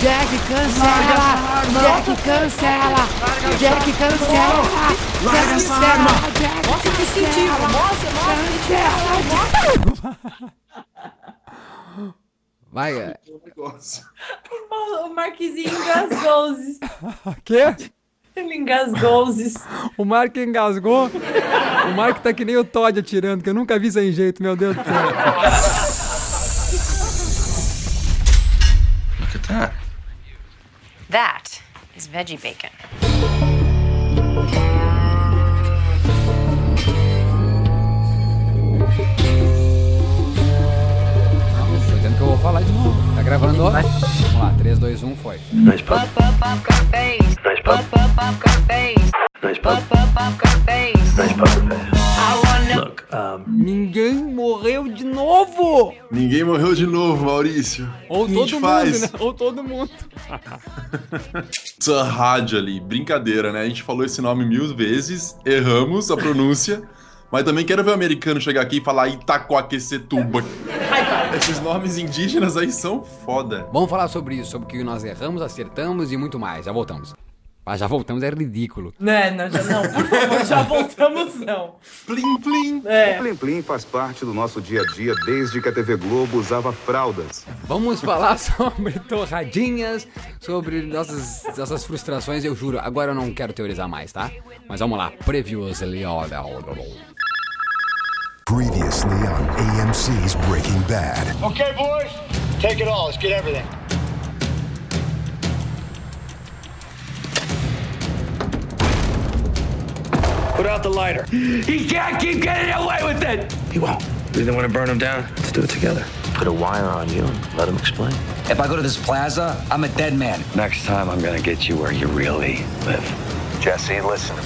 Jack cancela! Jack cancela! Jack cancela! Larga essa arma! Jack Mostra que incentivo, mostra, mostra. Vai, é. O Marquezinho engasgou. Quê? Ele engasgou. O Mark engasgou. O Mark tá que nem o Todd atirando, que eu nunca vi sem jeito, meu Deus do céu. Look at that. That is veggie bacon. Tô dizendo que eu vou falar de novo. Tá gravando, ó. Vamos lá, 3, 2, 1, foi. Nice pub. Nice pub. Nice pub. Nice pub. Look, um, Ninguém morreu de novo! Ninguém morreu de novo, Maurício. Ou que a todo mundo, faz? né? Ou todo mundo. Essa rádio ali, brincadeira, né? A gente falou esse nome mil vezes, erramos a pronúncia, mas também quero ver o americano chegar aqui e falar Itacoaquecetuba. Esses nomes indígenas aí são foda. Vamos falar sobre isso, sobre o que nós erramos, acertamos e muito mais. Já voltamos. Ah, já voltamos, é ridículo. Né, não, já, não, por favor, já voltamos, não. Plim, plim. É. Plim Plim faz parte do nosso dia a dia desde que a TV Globo usava fraldas. Vamos falar sobre torradinhas, sobre nossas, nossas frustrações, eu juro. Agora eu não quero teorizar mais, tá? Mas vamos lá, previously on... Previously on AMC's Breaking Bad. Okay, boys, take it all. Let's get everything. Put out the lighter. He can't keep getting away with it. He won't. You don't want to burn him down? Let's do it together. Put a wire on you and let him explain. If I go to this plaza, I'm a dead man. Next time, I'm gonna get you where you really live. Jesse, listen.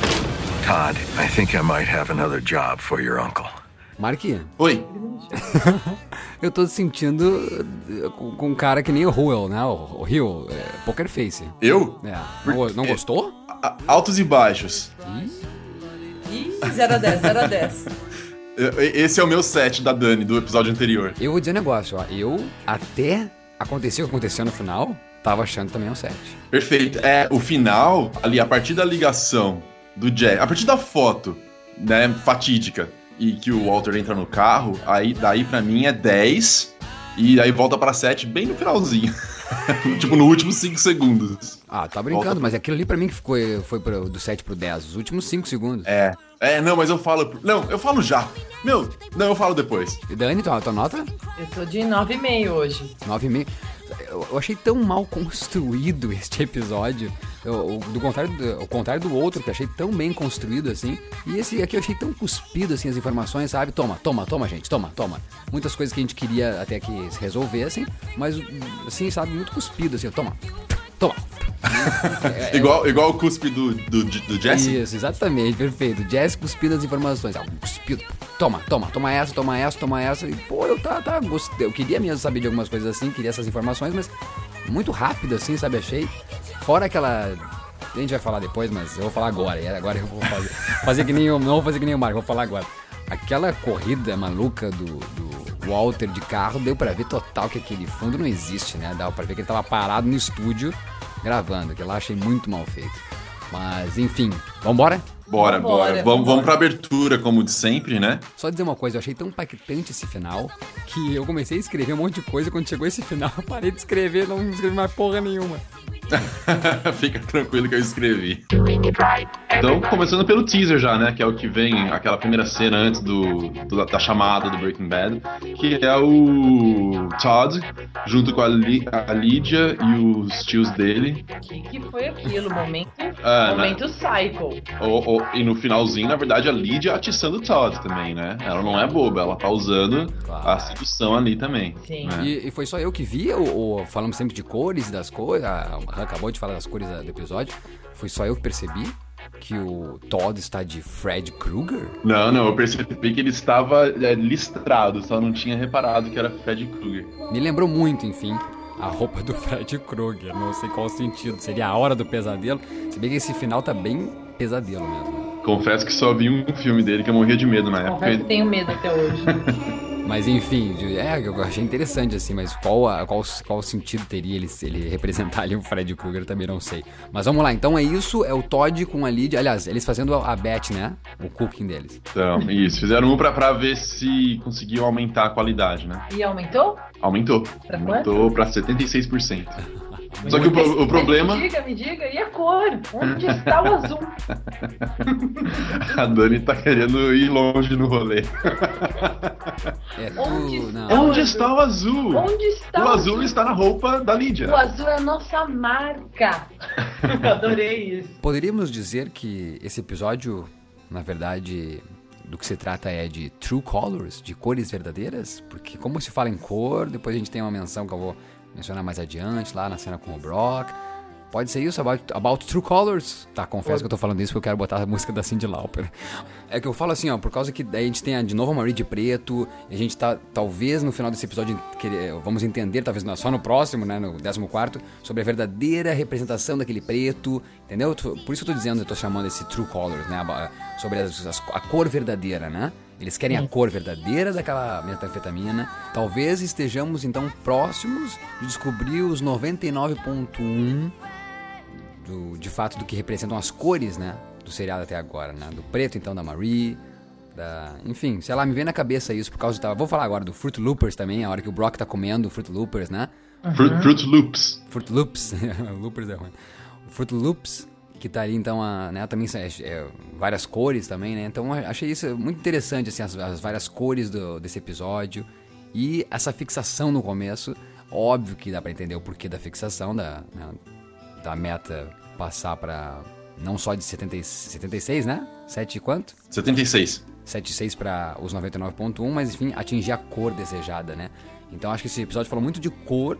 Todd, I think I might have another job for your uncle. Marquinhos, Oi. eu tô sentindo eh, com, um cara que nem o Ruel, né? O, Rio, é, Poker Face. Eu? É, não, não gostou? Altos e baixos. Ih, 0 a 10, 0 a 10. E- Esse é o meu set da Dani, do episódio anterior. Eu vou dizer um negócio, ó. Eu, até acontecer o que aconteceu no final, tava achando também um 7. Perfeito. É, o final, ali, a partir da ligação do Jack, a partir da foto, né, fatídica, e que o Walter entra no carro, aí daí pra mim é 10, e aí volta pra 7 bem no finalzinho. tipo, no último 5 segundos. Ah, tá brincando, Volta mas aquilo ali pra mim que foi, foi pro, do 7 pro 10, os últimos 5 segundos. É. É, não, mas eu falo. Não, eu falo já. Meu, não, eu falo depois. E Dani, tua, tua nota? Eu tô de 9,5 hoje. 9,5. Eu, eu achei tão mal construído este episódio. Eu, eu- do contrário do, ao contrário do outro, que eu achei tão bem construído assim. E esse aqui eu achei tão cuspido assim as informações, sabe? Toma, toma, toma, gente, toma, toma. Muitas coisas que a gente queria até que se resolvessem, mas assim, sabe, muito cuspido assim, toma. Toma. É- igual, igual o cuspe do, do, do Jesse. Isso, exatamente, perfeito. Jazz cuspindo as informações. Ah, cuspido. Toma, toma, toma essa, toma essa, toma essa. E, pô, eu tá, tá, gostei. Eu queria mesmo saber de algumas coisas assim, queria essas informações, mas muito rápido assim, sabe? Achei. Fora aquela. A gente vai falar depois, mas eu vou falar agora. E agora eu vou fazer. fazer que nem o. Não vou fazer que nem o Marco, vou falar agora. Aquela corrida maluca do, do Walter de carro, deu pra ver total que aquele fundo não existe, né? Dá pra ver que ele tava parado no estúdio gravando, que lá achei muito mal feito. Mas, enfim, vambora? Bora, bora. Vamos, vamos pra abertura, como de sempre, né? Só dizer uma coisa, eu achei tão impactante esse final que eu comecei a escrever um monte de coisa. Quando chegou esse final, eu parei de escrever, não escrevi mais porra nenhuma. Fica tranquilo que eu escrevi. Então, começando pelo teaser já, né? Que é o que vem, aquela primeira cena antes do, do- da chamada do Breaking Bad, que é o Todd, junto com a, Li- a Lydia e os tios dele. O que, que foi aquilo? Momento, Ah, momento cycle. O- o- e no finalzinho, na verdade, a Lydia atiçando o Todd também, né? Ela não é boba, ela tá usando Claro. a sedução ali também. Sim. né? E, e foi só eu que vi, ou, ou falamos sempre de cores das coisas, a Han acabou de falar das cores do episódio, foi só eu que percebi que o Todd está de Fred Krueger? Não, não, eu percebi que ele estava é, listrado, só não tinha reparado que era Fred Krueger. Me lembrou muito, enfim, a roupa do Fred Krueger, não sei qual o sentido, seria a hora do pesadelo, se bem que esse final tá bem pesadelo mesmo. Confesso que só vi um filme dele que eu morria de medo na época. Confesso que tenho medo até hoje. Mas enfim, é, eu achei interessante assim, mas qual, a- qual, qual sentido teria ele, ele representar ali o Fred Krueger, também não sei. Mas vamos lá, então é isso, é o Todd com a Lydia, aliás, eles fazendo a, a Beth, né? O cooking deles. Então, isso. Fizeram um pra, pra ver se conseguiam aumentar a qualidade, né? E aumentou? Aumentou. Pra Aumentou pra 76%. Só que o, pro- o problema. Me diga, me diga, e a cor? Onde está o azul? A Dani tá querendo ir longe no rolê. É Onde está? não. Onde está o azul? Onde está O azul está na roupa da Lídia. O azul é a nossa marca. Adorei isso. Poderíamos dizer que esse episódio, na verdade, do que se trata é de true colors, de cores verdadeiras? Porque como se fala em cor, depois a gente tem uma menção que eu vou mencionar mais adiante, lá na cena com o Brock. Pode ser isso, about, about True Colors? Tá, confesso que eu tô falando isso porque eu quero botar a música da Cindy Lauper. É que eu falo assim, ó, por causa que a gente tem de novo a Marie de preto, a gente tá, talvez no final desse episódio, querer- vamos entender, talvez só no próximo, né, no 14 sobre a verdadeira representação daquele preto, entendeu? Por isso que eu tô dizendo, eu tô chamando esse True Colors, né, sobre as- as- a cor verdadeira, né? Eles querem a cor verdadeira daquela metanfetamina. Talvez estejamos então próximos de descobrir os 99.1 do, de fato do que representam as cores, né? Do seriado até agora, né? Do preto, então, da Marie. Da... Enfim, sei lá, me vem na cabeça isso por causa do. Vou falar agora do Fruit Loopers também, a hora que o Brock tá comendo Fruit Loopers, né? Fruit, Fruit Loops. Fruit Loops. Loopers é ruim. Fruit Loops, que tá ali, então, a, né, também é, é, várias cores também, né? Então, achei isso muito interessante, assim, as, as várias cores do- desse episódio. E essa fixação no começo, óbvio que dá pra entender o porquê da fixação, da, né, da meta passar pra não só de 70, e- 76, né? 7 e quanto? 76. 76 para os 99.1, mas enfim, atingir a cor desejada, né? Então acho que esse episódio falou muito de cor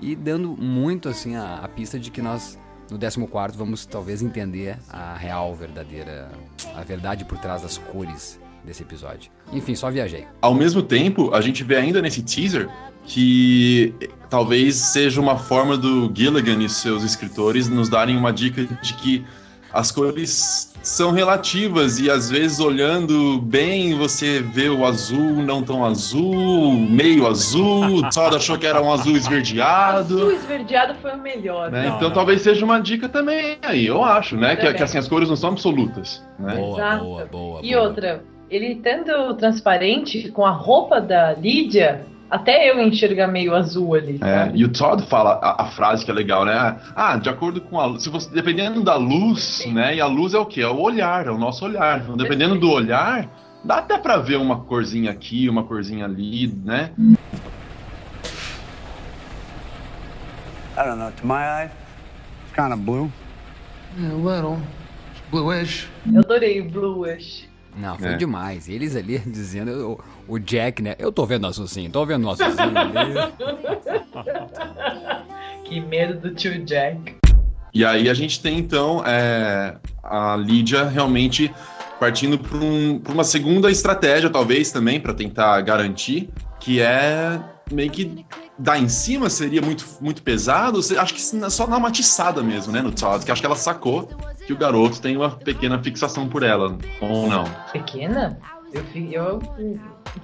e dando muito assim a, a pista de que nós no 14 vamos talvez entender a real verdadeira a verdade por trás das cores desse episódio. Enfim, só viajei. Ao mesmo tempo, a gente vê ainda nesse teaser que talvez seja uma forma do Gilligan e seus escritores nos darem uma dica de que as cores são relativas e às vezes olhando bem você vê o azul não tão azul, meio azul, só achou que era um azul Azul esverdeado. esverdeado foi o melhor. né? Então talvez seja uma dica também aí, eu acho, né? Que, que assim, as cores não são absolutas. Né? Boa, Exato. boa, boa. E boa. outra, ele estando transparente com a roupa da Lídia, até eu enxergar meio azul ali. É, e o Todd fala a, a frase que é legal, né? Ah, de acordo com a se você dependendo da luz, né? E a luz é o quê? É o olhar, é o nosso olhar. Então, dependendo do olhar, dá até pra ver uma corzinha aqui, uma corzinha ali, né? I don't know. To my eye, it's kind of blue. Yeah, a little. It's bluish. Eu adorei o bluish. Não, foi É. demais. Eles ali dizendo, o, o Jack, né? Eu tô vendo azul sim, tô vendo azulzinho ali. Que medo do tio Jack. E aí a gente tem então é, a Lídia realmente partindo para um, pra uma segunda estratégia, talvez também, para tentar garantir, que é meio que dar em cima seria muito, muito pesado. Acho que só dar uma atiçada mesmo, né, no Todd, que acho que ela sacou que o garoto tem uma pequena fixação por ela, ou não. Pequena? Eu, eu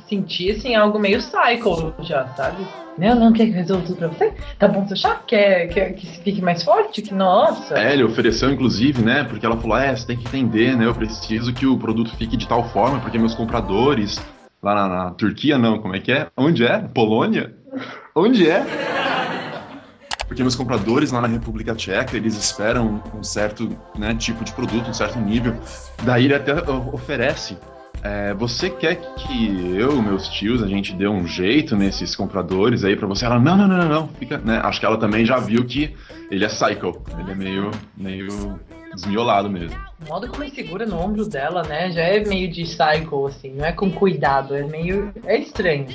senti assim algo meio psycho já, sabe? Não, não, quer que resolva tudo pra você? Tá bom seu chá? Quer, quer que fique mais forte? Que nossa! É, ele ofereceu, inclusive, né? Porque ela falou: é, você tem que entender, né? Eu preciso que o produto fique de tal forma, porque meus compradores lá na, na Turquia, não, como é que é? Onde é? Polônia? Onde é? Porque meus compradores lá na República Tcheca, eles esperam um certo né, tipo de produto, um certo nível. Daí ele até o- oferece. é, você quer que eu, meus tios, a gente dê um jeito nesses compradores aí pra você? Ela, não, não, não, não, não. Fica, né? Acho que ela também já viu que ele é psycho. Ele é meio, meio desmiolado mesmo. O modo como ele segura no ombro dela, né? Já é meio de psycho, assim, não é com cuidado, é meio. É estranho.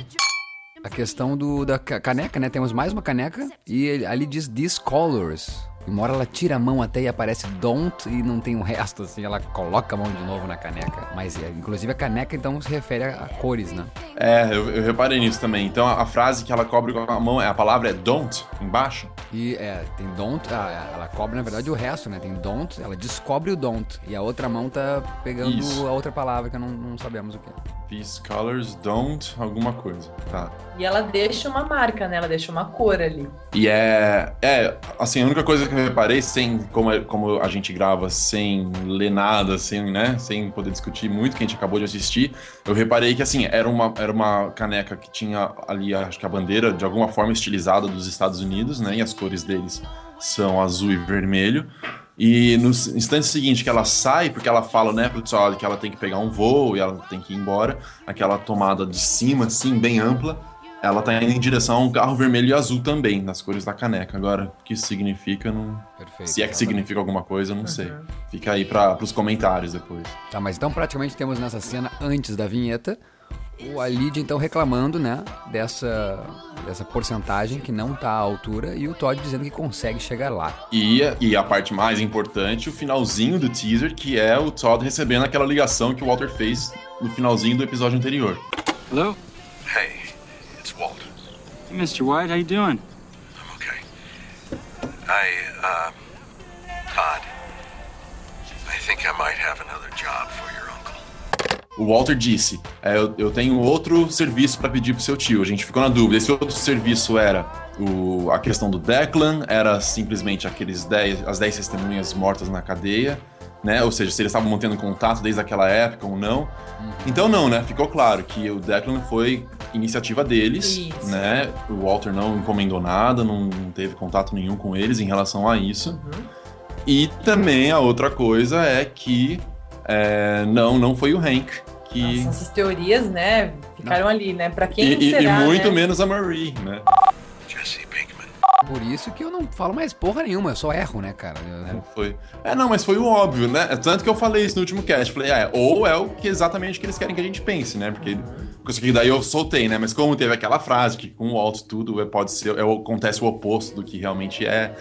A questão do, da ca- caneca, né? Temos mais uma caneca e ele- ali diz These Colors. Uma hora ela tira a mão até e aparece don't e não tem o resto, assim, ela coloca a mão de novo na caneca. Mas, é, inclusive, a caneca então se refere a, a cores, né? É, eu, eu, reparei nisso também. Então a, a, frase que ela cobre com a mão, a palavra é don't, embaixo. E é, tem don't, ah, ela cobre na verdade o resto, né? Tem don't, ela descobre o don't. E a outra mão tá pegando Isso. a outra palavra que não, não sabemos o que é. These colors don't alguma coisa, tá. E ela deixa uma marca, né? Ela deixa uma cor ali. E é. É, assim, a única coisa que eu reparei, sem. Como, é, como a gente grava sem ler nada, sem, né? Sem poder discutir muito, que a gente acabou de assistir, eu reparei que, assim, era uma, era uma caneca que tinha ali, acho que a bandeira, de alguma forma, estilizada dos Estados Unidos, né? E as cores deles são azul e vermelho. E no instante seguinte que ela sai, porque ela fala, né, pro pessoal que ela tem que pegar um voo e ela tem que ir embora, aquela tomada de cima, assim, bem ampla, ela tá indo em direção a um carro vermelho e azul também, nas cores da caneca. Agora, o que isso significa, não. Perfeito, Se é que significa alguma coisa, eu não uhum. sei. Fica aí para os comentários depois. Tá, mas então praticamente temos nessa cena, antes da vinheta, o Alid então reclamando, né, dessa, dessa porcentagem que não tá à altura e o Todd dizendo que consegue chegar lá. E, e a parte mais importante, o finalzinho do teaser, que é o Todd recebendo aquela ligação que o Walter fez no finalzinho do episódio anterior. Hello? Hey, it's Walter. Hey, Mr. White, how you doing? I'm okay. I, uh, Todd, I think I might have another job for you o Walter disse: é, eu, eu, tenho outro serviço para pedir pro seu tio. A gente ficou na dúvida. Esse outro serviço era o, a questão do Declan, era simplesmente aqueles 10, as 10 testemunhas mortas na cadeia, né? Ou seja, se eles estavam mantendo contato desde aquela época ou não. Uhum. Então, não, né? Ficou claro que o Declan foi iniciativa deles, isso. né? O Walter não encomendou nada, não, não, teve contato nenhum com eles em relação a isso. Uhum. E também a outra coisa é que é, não, não foi o Hank. Que... Nossa, essas teorias, né, ficaram não. ali, né? Pra quem e, será, E muito né? menos a Marie, né? Por isso que eu não falo mais porra nenhuma, eu só erro, né, cara? Eu... Foi. É, não, mas foi o óbvio, né? Tanto que eu falei isso no último cast. Falei, é, ou é o que exatamente que eles querem que a gente pense, né? Porque que daí eu soltei, né? Mas como teve aquela frase que com o alto tudo é, pode ser, é, acontece o oposto do que realmente é,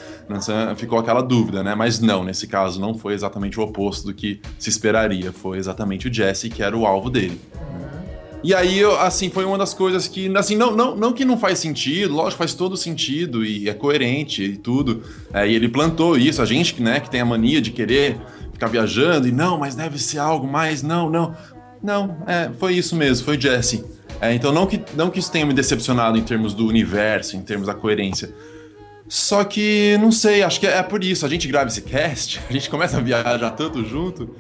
ficou aquela dúvida, né? Mas não, nesse caso não foi exatamente o oposto do que se esperaria. Foi exatamente o Jesse que era o alvo dele. E aí, assim, foi uma das coisas que, assim, não, não, não que não faz sentido, lógico, faz todo sentido e é coerente e tudo. É, e ele plantou isso, a gente, né, que tem a mania de querer ficar viajando e não, mas deve ser algo mais, não, não. Não, é, foi isso mesmo, foi Jesse. É, então, não que, não que isso tenha me decepcionado em termos do universo, em termos da coerência. Só que, não sei, acho que é por isso. A gente grava esse cast, a gente começa a viajar tanto junto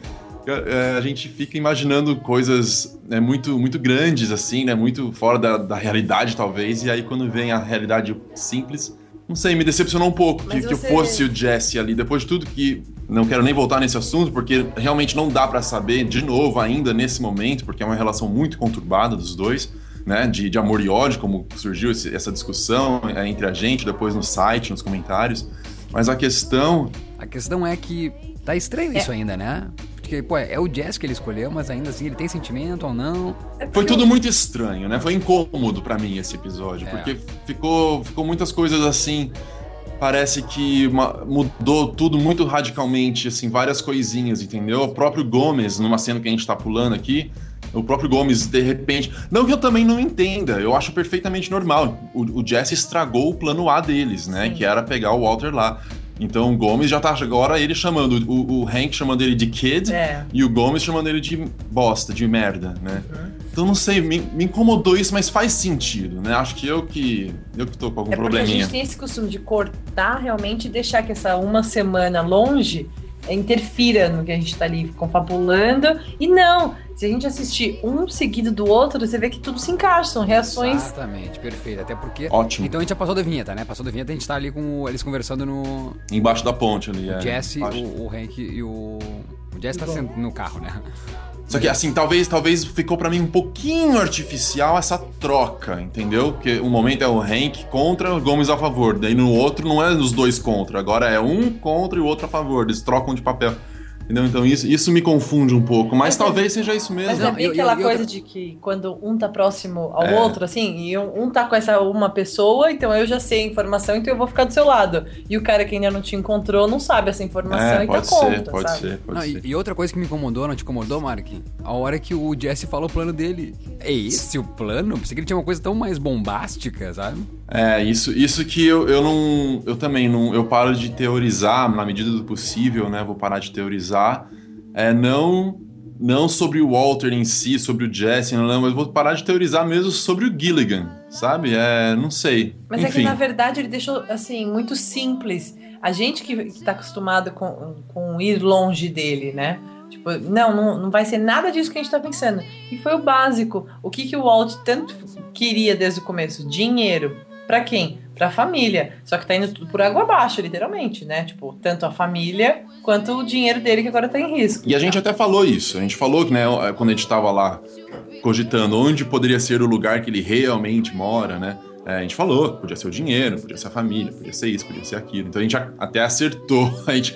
a gente fica imaginando coisas né, muito, muito grandes, assim, né? Muito fora da, da realidade, talvez. E aí, quando vem a realidade simples, não sei, me decepcionou um pouco que, você... que, eu fosse o Jesse ali. Depois de tudo que. Não quero nem voltar nesse assunto, porque realmente não dá para saber de novo ainda nesse momento, porque é uma relação muito conturbada dos dois. Né, de, de amor e ódio, como surgiu esse, essa discussão é, entre a gente, depois no site, nos comentários. Mas a questão. A questão é que tá estranho é. isso ainda, né? Porque, pô, é o Jazz que ele escolheu, mas ainda assim ele tem sentimento ou não. Foi tudo muito estranho, né? Foi incômodo para mim esse episódio, é. porque ficou, ficou muitas coisas assim. Parece que mudou tudo muito radicalmente, assim, várias coisinhas, entendeu? O próprio Gomes, numa cena que a gente tá pulando aqui, o próprio Gomes, de repente. Não que eu também não entenda, eu acho perfeitamente normal. O, o Jesse estragou o plano A deles, né? Sim. Que era pegar o Walter lá. Então o Gomes já tá agora ele chamando, o, o Hank chamando ele de kid é. e o Gomes chamando ele de bosta, de merda, né? Uhum. Então não sei, me, me, incomodou isso, mas faz sentido, né? Acho que eu que eu que tô com algum é probleminha. A gente tem esse costume de cortar realmente e deixar que essa uma semana longe interfira no que a gente tá ali confabulando. E não, se a gente assistir um seguido do outro, você vê que tudo se encaixa, são reações. Exatamente, perfeito. Até porque. Ótimo. Então a gente já passou da vinheta, né? Passou da vinheta, a gente tá ali com eles conversando no. Embaixo da ponte ali, o é. Jesse, o, o Hank e o. O Jesse tá sendo no carro, né? Só que assim, talvez, talvez ficou para mim um pouquinho artificial essa troca, entendeu? Porque um momento é o Hank contra o Gomes a favor, daí no outro não é os dois contra, agora é um contra e o outro a favor, eles trocam de papel. Entendeu? Então isso, isso me confunde um pouco, mas, Mas é- talvez seja isso mesmo. Mas é bem aquela coisa de que quando um tá próximo ao É. outro, assim, e um, um tá com essa uma pessoa, então eu já sei a informação, então eu vou ficar do seu lado. E o cara que ainda não te encontrou não sabe essa informação É, e pode tá ser, conta, pode sabe? ser, pode Não, ser. e, e outra coisa que me incomodou, não te incomodou, Mark? A hora que o Jesse falou o plano dele. É esse o plano? Pensei que ele tinha uma coisa tão mais bombástica, sabe? É, isso, isso que eu, eu não. Eu também não. Eu paro de teorizar na medida do possível, né? Vou parar de teorizar. É, não. Não sobre o Walter em si, sobre o Jesse, não, mas vou parar de teorizar mesmo sobre o Gilligan, sabe? É, não sei. Mas é Enfim. que na verdade ele deixou assim muito simples. A gente que, que tá acostumado com, com ir longe dele, né? Tipo, não, não, não vai ser nada disso que a gente tá pensando. E foi o básico. O que, que o Walt tanto queria desde o começo? Dinheiro. Pra quem? Pra família. Só que tá indo tudo por água abaixo, literalmente, né? Tipo, tanto a família quanto o dinheiro dele que agora tá em risco. E a gente até falou isso. A gente falou que, né, quando a gente tava lá cogitando onde poderia ser o lugar que ele realmente mora, né? é, a gente falou, podia ser o dinheiro, podia ser a família, podia ser isso, podia ser aquilo. Então a gente até acertou. A gente,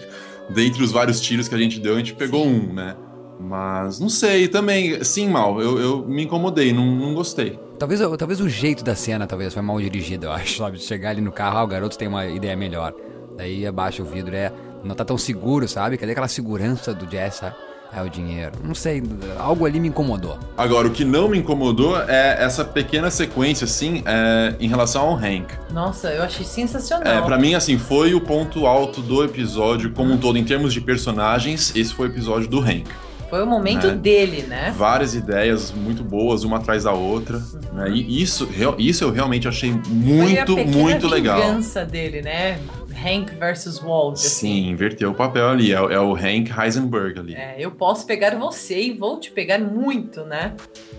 dentre os vários tiros que a gente deu, a gente pegou um, né? Mas não sei, também, sim, mal, eu, eu me incomodei, não, não gostei. Talvez, o- talvez o jeito da cena talvez foi mal dirigido, eu acho, sabe? De Chegar ali no carro, ah, o garoto tem uma ideia melhor. Daí abaixa o vidro, é. Não tá tão seguro, sabe? Cadê aquela segurança do Jess, sabe? É o dinheiro. Não sei, algo ali me incomodou. Agora, o que não me incomodou é essa pequena sequência, assim, é, em relação ao Hank. Nossa, eu achei sensacional. É, pra mim, assim, foi o ponto alto do episódio como um todo, em termos de personagens, esse foi o episódio do Hank. Foi o momento É. dele, né? Várias ideias muito boas, uma atrás da outra. Né? E isso, isso eu realmente achei muito, Foi a muito legal. vingança dele, né? Hank versus Walt. assim. Sim, inverteu o papel ali. É, o- é o Hank Heisenberg ali. É, eu posso pegar você e vou te pegar muito, né?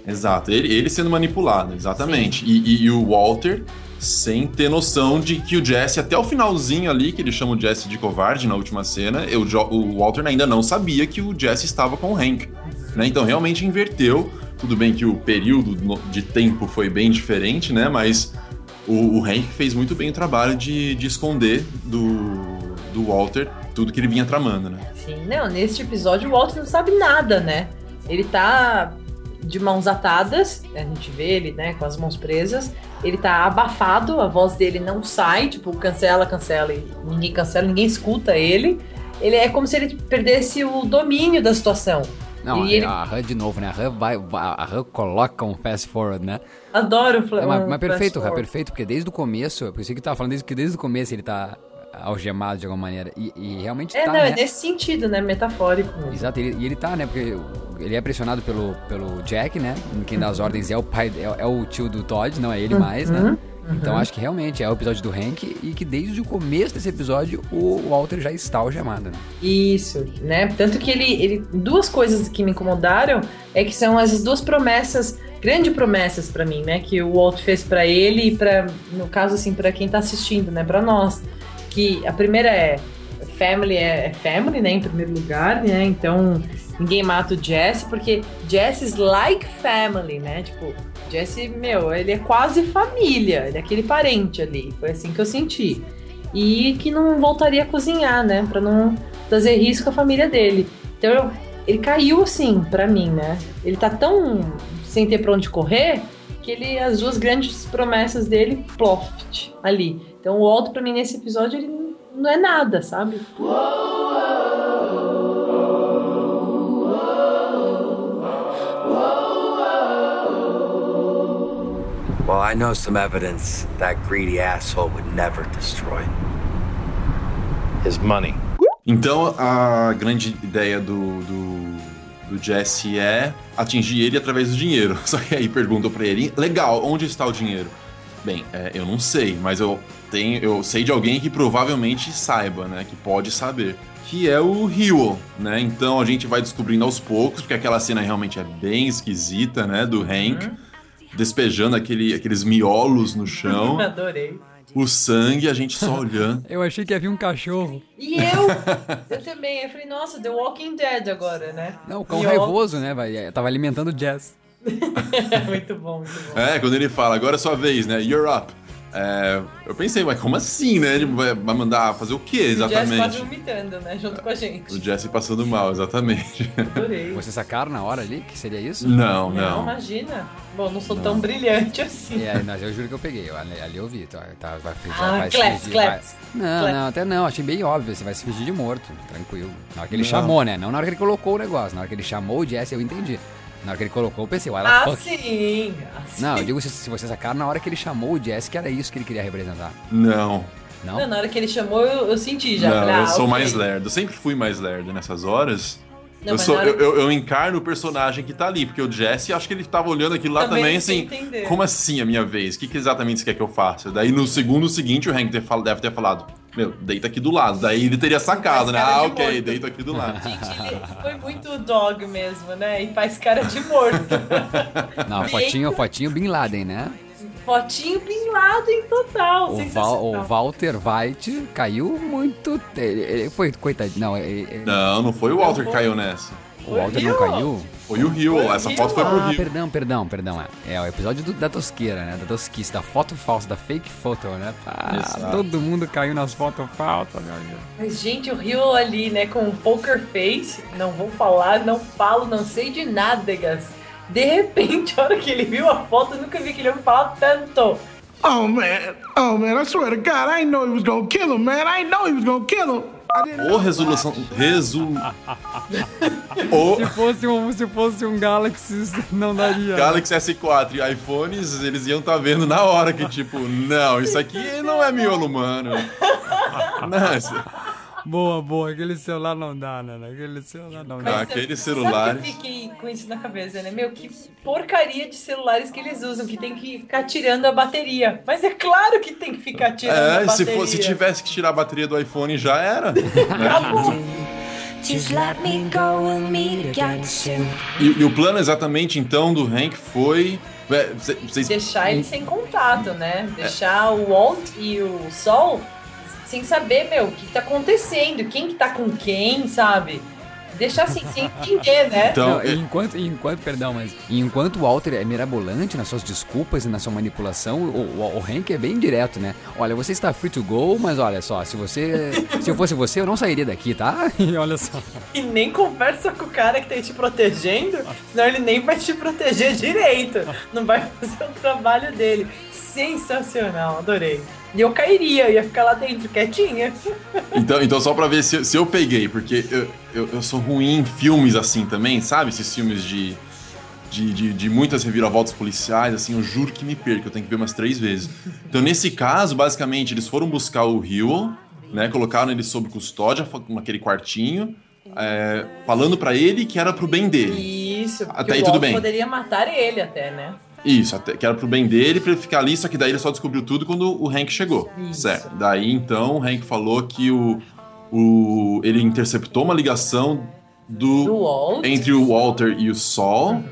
Exato. Ele, ele sendo manipulado, exatamente. E, e- e o Walter sem ter noção de que o Jesse, até o finalzinho ali, que ele chama o Jesse de covarde na última cena, eu, o Walter ainda não sabia que o Jesse estava com o Hank. né? Então realmente inverteu. Tudo bem que o período de tempo foi bem diferente, né? Mas o, o Hank fez muito bem o trabalho de, de esconder do, do Walter tudo que ele vinha tramando, né? Sim, não, neste episódio o Walt não sabe nada, né? Ele tá de mãos atadas, a gente vê ele, né, com as mãos presas. Ele tá abafado, a voz dele não sai, tipo, cancela, cancela, e ninguém cancela, ninguém escuta ele. Ele é como se ele perdesse o domínio da situação. Não, e ele a Han de novo, né? A Han, vai, a Han coloca um fast forward, né? adora o É, mas, mas perfeito, é forward. perfeito, porque desde o começo, é por isso que tava falando desde, que desde o começo ele tá algemado de alguma maneira. E, e realmente É, tá, não, né? é nesse sentido, né? Metafórico mesmo. Exato, ele- e ele tá, né? Porque ele é pressionado pelo, pelo Jack, né? Quem dá as ordens é o pai, é, é o tio do Todd, não é ele mais, né? Uhum, Então uhum. acho que realmente é o episódio do Hank e que desde o começo desse episódio o Walter já está algemado, né? Isso, né? Tanto que ele, ele. Duas coisas que me incomodaram é que são as duas promessas, grandes promessas pra mim, né? Que o Walt fez pra ele e para no caso, assim, pra quem tá assistindo, né? Pra nós. Que a primeira é. Family é, family, né? Em primeiro lugar, né? Então ninguém mata o Jesse, porque Jesse is like family, né? Tipo, Jesse, meu, ele é quase família, ele é aquele parente ali. Foi assim que eu senti. E que não voltaria a cozinhar, né? Pra não trazer risco à família dele. Então eu- ele caiu assim, pra mim, né? Ele tá tão sem ter pra onde correr que ele as duas grandes promessas dele ploft ali. Então o Walt pra mim nesse episódio ele não é nada, sabe? Well, I know some evidence that greedy asshole would never destroy. His money. Então a grande ideia do, do, do Jesse é atingir ele através do dinheiro. Só que aí perguntam pra ele: legal, onde está o dinheiro? Bem, é, eu não sei, mas eu tenho, eu sei de alguém que provavelmente saiba, né? Que pode saber. Que é o Hewell, né? Então a gente vai descobrindo aos poucos, porque aquela cena realmente é bem esquisita, né? Do Hank despejando aquele, aqueles miolos no chão. Adorei. o sangue, a gente só olhando. Eu achei que havia um cachorro. E eu, eu também, eu falei, nossa, The Walking Dead agora, né? Não, o cão raivoso, né? Vai, é, tava alimentando o Jazz. muito bom, muito bom. É, quando ele fala, agora é sua vez, né? You're up. É, eu pensei, mas como assim, né? Ele vai, vai mandar fazer o quê O Jess exatamente? quase vomitando, né? Junto com a gente. O Jesse passando mal, exatamente. Adorei. Você sacaram na hora ali que seria isso? Não, Não, não. imagina. Bom, não sou tão brilhante assim. É, mas eu juro que eu peguei. Ali, ali eu vi. Tá, tá, vai, vai, Ah, vai se claps, fingir, claps. vai- Não, Claps. não, até não. Achei bem óbvio. Você vai se fingir de morto. Tranquilo. Na hora que ele Não. chamou, né? Não na hora que ele colocou o negócio. Na hora que ele chamou o Jesse, eu entendi. Na hora que ele colocou, eu pensei, ué, Ah, fuck. sim. Ah, sim. Não, eu digo se, se você sacar na hora que ele chamou o Jesse, que era isso que ele queria representar. Não. Não? Não, na hora que ele chamou, eu, eu senti já. Não, Falei, ah, eu sou ok. mais lerdo. Eu sempre fui mais lerdo nessas horas. Não, eu, sou, eu, eu, eu encarno o personagem que tá ali, porque o Jesse, acho que ele tava olhando aquilo lá Também também, assim, entender. como assim a minha vez? O que, que exatamente você quer que eu faça? Daí no segundo seguinte o Hank ter fal- deve ter falado, meu, deita aqui do lado. Daí ele teria sacado, né? Ah, ok, morto. deita aqui do lado. Gente, ele foi muito dog mesmo, né? E faz cara de morto. Não, fotinho, fotinho Bin Laden, né? Fotinho Bin Laden total. O, Val, o Walter White caiu muito. Ele, ele foi, coitado. Não, ele, Não, não foi o Walter que caiu nessa. o Walter não caiu? Foi o Rio, Foi essa Rio, foto foi pro Ah, Rio. perdão, perdão, perdão. É, é o episódio do- da tosqueira, né? Da tosquice, da foto falsa, da fake photo, né? Ah, Exato. todo mundo caiu nas fotos falsas, meu Deus. Mas, gente, o Rio ali, né, com o poker face, não vou falar, não falo, não sei de nádegas. De repente, a hora que ele viu a foto, eu nunca vi aquele homem falar tanto. Oh man, oh man, I swear to God, I know he was gonna kill him, man. I know he was gonna kill him. Ô, resolução. Resu... o Se fosse um, se fosse um Galaxy, não daria. Galaxy S4 e iPhones, eles iam estar vendo na hora que, tipo, não, isso aqui não é miolo humano. Não, isso... Boa, boa. Aquele celular não dá, né? Aquele celular não dá. Que celulares. eu fiquei com isso na cabeça, né? Meu, que porcaria de celulares que eles usam, que tem que ficar tirando a bateria. Mas é claro que tem que ficar tirando a É, se, bateria. fosse, se tivesse que tirar a bateria do iPhone já era. né? Just let me go, we'll meet again soon. E, e o plano exatamente então do Hank foi. é. Deixar ele sem contato, né? Deixar o Walt e o Sol sem saber, meu, o que, que tá acontecendo, quem que tá com quem, sabe? Deixar assim, sem entender, né? Então, Não, e enquanto, e enquanto, perdão, mas e enquanto o Walter é mirabolante nas suas desculpas e na sua manipulação, o, o, o Hank é bem direto, né? Olha, você está free to go, mas olha só, se você. se eu fosse você, eu não sairia daqui, tá? E olha só. E nem conversa com o cara que tá te protegendo, senão ele nem vai te proteger direito. Não vai fazer o trabalho dele. Sensacional, adorei. E eu cairia, ia ficar lá dentro quietinha. Então, então só pra ver se, se eu peguei, porque eu, eu, eu sou ruim em filmes assim também, sabe? Esses filmes de, de, de, de muitas reviravoltas policiais, assim, eu juro que me perco, eu tenho que ver umas três vezes. Então, nesse caso, basicamente, eles foram buscar o Hewell, né? Colocaram ele sob custódia, naquele quartinho, é, falando pra ele que era pro bem dele. Isso, porque Até aí tudo bem. poderia matar ele até, né? Isso, até, que era pro bem dele, pra ele ficar ali, só que daí ele só descobriu tudo quando o Hank chegou. Isso. Certo. Daí então o Hank falou que o, o ele interceptou uma ligação do, Do entre o Walter e o Sol,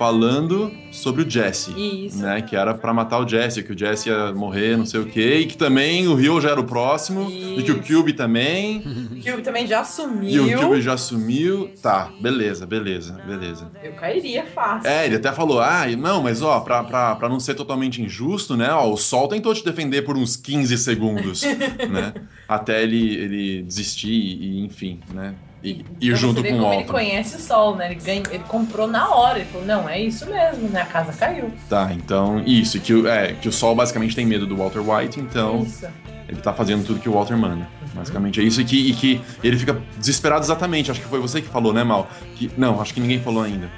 falando sobre o Jesse. Isso. Né, que era pra matar o Jesse, que o Jesse ia morrer, não sei o quê, e que também o Rio já era o próximo, e que o Cube também, O Cube também já e sumiu. o Cube já sumiu. Tá, beleza, beleza, beleza. Eu cairia fácil. É, ele até falou, ah, não, mas ó, pra, pra, pra não ser totalmente injusto, né, ó, o Sol tentou te defender por uns 15 segundos, né, até ele, ele desistir e, enfim, né, e ir Pra junto com o como ele Walter. conhece o Sol, né? Ele, ganhou, ele comprou na hora. Ele falou, não, é isso mesmo, né? A casa caiu. Tá, então, isso, e que, o- é, que o Sol basicamente tem medo do Walter White, então Isso. ele tá fazendo tudo que o Walter manda. Basicamente é isso, e que, e que ele fica desesperado exatamente, acho que foi você que falou, né, Mal? Que, não, acho que ninguém falou ainda.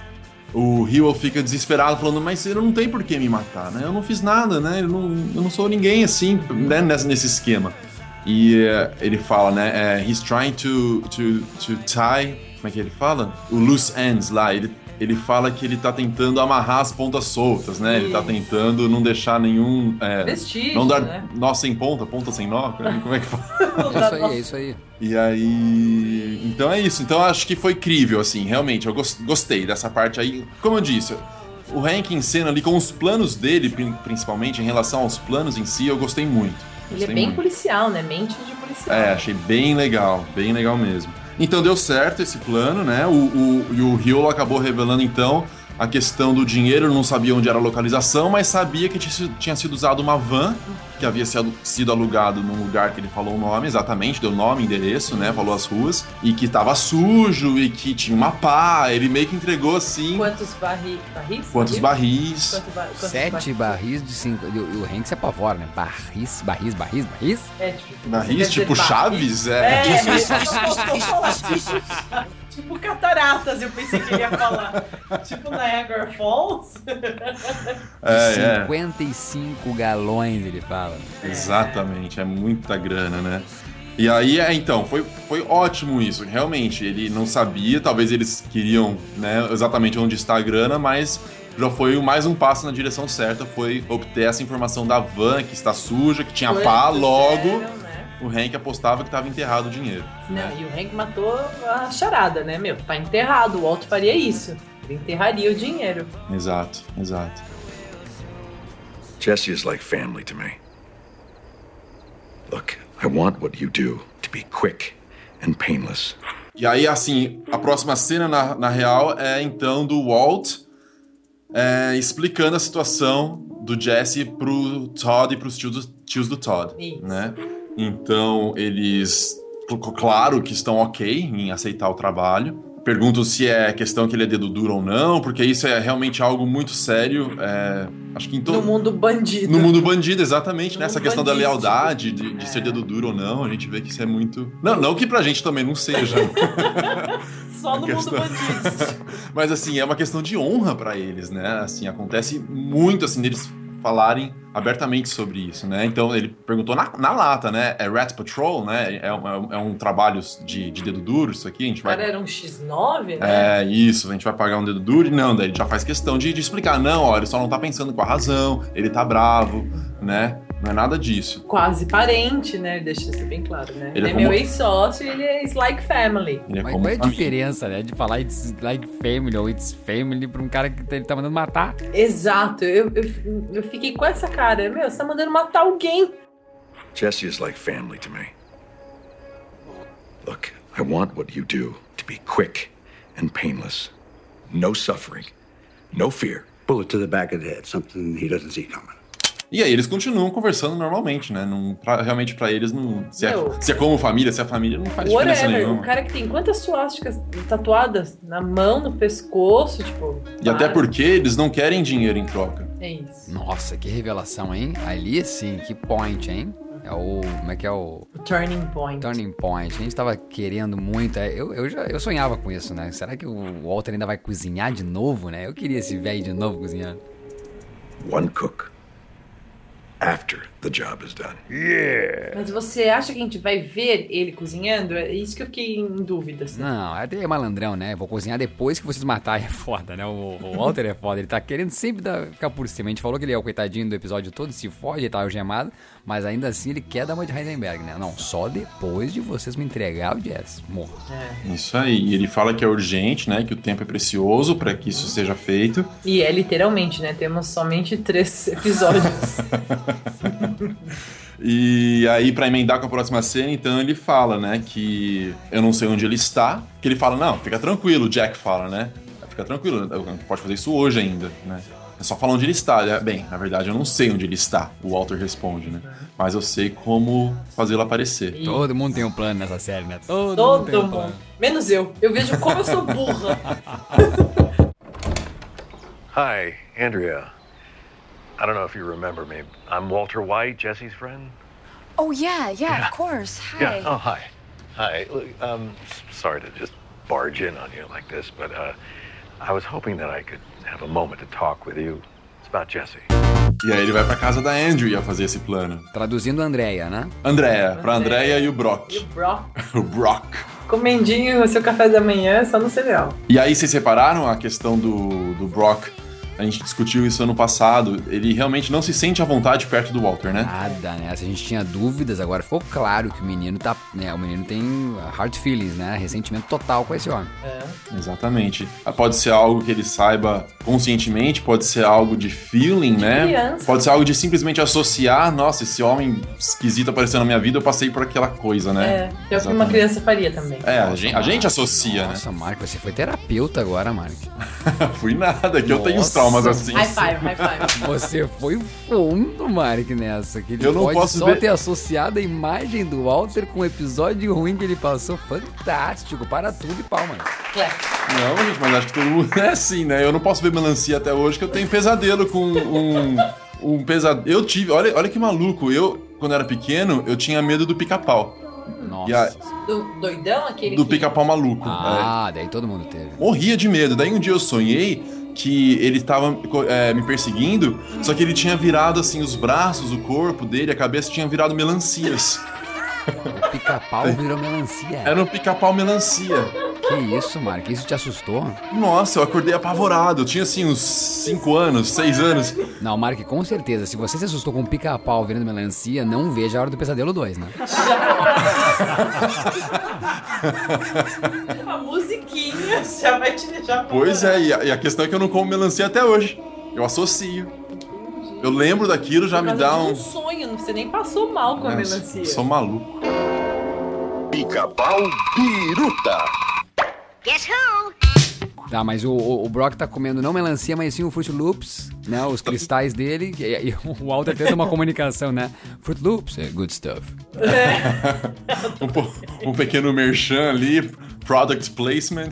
O Hewell fica desesperado, falando, mas ele não tem por que me matar, né? Eu não fiz nada, né? Eu não, eu não sou ninguém assim, né? Nesse, nesse esquema. E eh, ele fala, né? eh, he's trying to, to, to tie. Como é que ele fala? O loose ends lá. Ele, ele fala que ele tá tentando amarrar as pontas soltas, né? Ele tá Isso. tentando não deixar nenhum. eh, Vestígio, Não dar né? nó sem ponta, ponta sem nó. Como é que fala? É isso aí, é isso aí. E aí. Então é isso. Então eu acho que foi crível, assim, realmente. Eu gos- gostei dessa parte aí. Como eu disse, o Hank em cena ali com os planos dele, pri- principalmente em relação aos planos em si, eu gostei muito. Ele é bem muito. policial, né? Mente de policial. É, achei bem legal, bem legal mesmo. Então deu certo esse plano, né? O, o, e o Hewell acabou revelando então a questão do dinheiro, não sabia onde era a localização, mas sabia que tinha sido- usado uma van que havia sido, alugado num lugar que ele falou o nome, exatamente, deu nome, endereço, né? Falou as ruas, e que tava sujo e que tinha uma pá. Ele meio que entregou assim. Quantos barri... barris? Quantos barris? Quantos ba- quantos Sete barris de cinco. E o e o Hank se apavora, né? Barris, barris, barris, barris. É, tipo, Barris, tipo barris? Chaves? É, É. mas eu tô falando tipo, tipo cataratas, eu pensei que ele ia falar. tipo Niagara Falls. É, é. 55 galões, ele fala. Exatamente, é muita grana, né? E aí, é, então, foi, foi ótimo isso. Realmente, ele não sabia, talvez eles queriam, né, exatamente onde está a grana, mas já foi mais um passo na direção certa, foi obter essa informação da van que está suja, que tinha pá, Quantos logo eram? O Hank apostava que estava enterrado o dinheiro. Não, e o Hank matou a charada, né, meu? Tá enterrado, o Walt faria isso. Ele enterraria o dinheiro. Exato, exato. Jesse is like family to me. Look, I want what you do to be quick and painless. E aí, assim, a próxima cena, na, na real, é então do Walt é, explicando a situação do Jesse pro Todd e pros tios do, tios do Todd, Isso. né? Então, eles, cl- claro que estão ok em aceitar o trabalho. Perguntam se é questão que ele é dedo duro ou não, porque isso é realmente algo muito sério. é, acho que em todo No mundo bandido. no mundo bandido, exatamente, No né? Essa mundo questão da lealdade, de, de ser dedo duro ou não, a gente vê que isso é muito. Não, não que pra gente também não seja. Só no mundo questão- bandido. Mas assim, é uma questão de honra pra eles, né? Assim, acontece muito assim deles falarem abertamente sobre isso, né? Então ele perguntou na, na lata, né? É Rat Patrol, né? É, um- é um trabalho de, de dedo duro isso aqui, a gente vai. cara era um X9, né? É, isso, a gente vai pagar um dedo duro e não, daí ele já faz questão de, de explicar, não, ó, ele só não tá pensando com a razão, ele tá bravo, né? Não é nada disso. Quase parente, né? Deixa isso bem claro, né? Ele Ele é é, como- meu ex-sócio e ele é like family. Ele é Mas qual é a família. diferença, né? De falar it's like family ou it's family pra um cara que ele tá mandando matar? Exato, eu, eu, eu fiquei com essa cara. Meu, você tá mandando matar alguém. Jesse is like family to me. Look, I want what you do to be quick and painless. No suffering, no fear. Bullet to the back of the head, something he doesn't see coming. E aí eles continuam conversando normalmente, né? Não, pra- realmente pra eles, não, se, é, Meu. se é como família, se é família, não faz diferença Whatever. nenhuma. O cara que tem quantas suásticas tatuadas na mão, no pescoço, tipo. E até para. porque eles não querem dinheiro em troca. É isso. Nossa, que revelação, hein? Ali sim, que point, hein? É o. Como é que é o. O turning point. Turning point. A gente tava querendo muito. é, Eu, eu, já, eu sonhava com isso, né? Será que o Walter ainda vai cozinhar de novo, né? Eu queria esse velho de novo cozinhando. One cook. After the job is done. Mas você acha que a gente vai ver ele cozinhando? É isso que eu fiquei em dúvida. assim. Não, até é malandrão, né? Vou cozinhar depois que vocês matarem. É foda, né? O, o Walter é foda. Ele tá querendo sempre dar- ficar por cima. A gente falou que ele é o coitadinho do episódio todo, se fode, ele tá algemado. Mas ainda assim ele quer dar uma de Heisenberg, né? Não, só depois de vocês me entregar o Jazz. Morra. Isso aí. E ele fala que é urgente, né? Que o tempo é precioso pra que isso seja feito. E é literalmente, né? Temos somente três episódios. E aí, pra emendar com a próxima cena, então ele fala, né? Que eu não sei onde ele está. Que ele fala, não, fica tranquilo, o Jack fala, né? Fica tranquilo, pode fazer isso hoje ainda, né? É só falar onde ele está. Ele, Bem, na verdade eu não sei onde ele está, o Walter responde, né? Mas eu sei como fazê-lo aparecer. Todo mundo tem um plano nessa série, né? Todo, Todo mundo tem um mundo. plano. Menos eu. Eu vejo como eu sou burra. Hi, Andrea. I don't know if you remember me. I'm Walter White, Jesse's friend. Oh, yeah, yeah, of course. Hi. Yeah. Oh, hi. Hi. Look, um, sorry to just barge in on you like this, but uh, I was hoping that I could have a moment to talk with you. It's about Jesse. E aí ele vai pra casa da Andrea fazer esse plano. Traduzindo Andrea, né? Andrea, pra Andrea e o Brock. Brock. o Brock. Comendinho o seu café da manhã só no cereal. E aí vocês separaram a questão do, do Brock a gente discutiu isso ano passado, ele realmente não se sente à vontade perto do Walter, né? Nada, né? Se a gente tinha dúvidas, agora ficou claro que o menino tá. Né, o menino tem hard feelings, né? Ressentimento total com esse homem. É. Exatamente. Pode ser algo que ele saiba conscientemente, pode ser algo de feeling, né? criança. Pode ser algo de simplesmente associar, nossa, esse homem esquisito apareceu na minha vida, eu passei por aquela coisa, né? É, que é o que uma criança faria também. É, a gente, a gente associa, Nossa, Marco, você foi terapeuta agora, Marco. né? Fui nada, que eu tenho uns Nossa. Traumas assim. High five, high five. Você foi fundo, Mark, nessa. Que ele Eu não pode posso só ver- ter associado a imagem do Walter com o episódio ruim que ele passou. Fantástico. Para tudo e palma. Não, gente, mas acho que todo mundo é assim, né? Eu não posso ver melancia até hoje, que eu tenho pesadelo com um. Um pesadelo. Eu tive, olha, olha que maluco. Eu, quando era pequeno, eu tinha medo do pica-pau. Nossa. A- Do doidão, aquele do que... pica-pau maluco. Ah, daí todo mundo teve. Morria de medo. Daí um dia eu sonhei que ele tava é, me perseguindo, só que ele tinha virado assim os braços, o corpo dele, a cabeça tinha virado melancias. O pica-pau virou melancia. Era um pica-pau melancia. Que isso, Mark? Isso te assustou? Nossa, eu acordei apavorado. Eu tinha assim uns 5 anos, 6 anos. Não, Mark, com certeza. Se você se assustou com um pica-pau virando melancia, não veja a hora do pesadelo 2, né? A musiquinha já vai te deixar... Pois é, e a, e a questão é que eu não como melancia até hoje. Eu associo. Eu lembro daquilo, já Por me dá de um. um sonho, você nem passou mal com a É, melancia. Sou maluco. Pica-pau biruta. Guess who? Tá, mas o, o, o Brock tá comendo não melancia, mas sim o Fruit Loops, né? Os cristais dele. E, e o Walter tenta uma comunicação, né? Fruit Loops é good stuff. um, po- um pequeno merchan ali, product placement.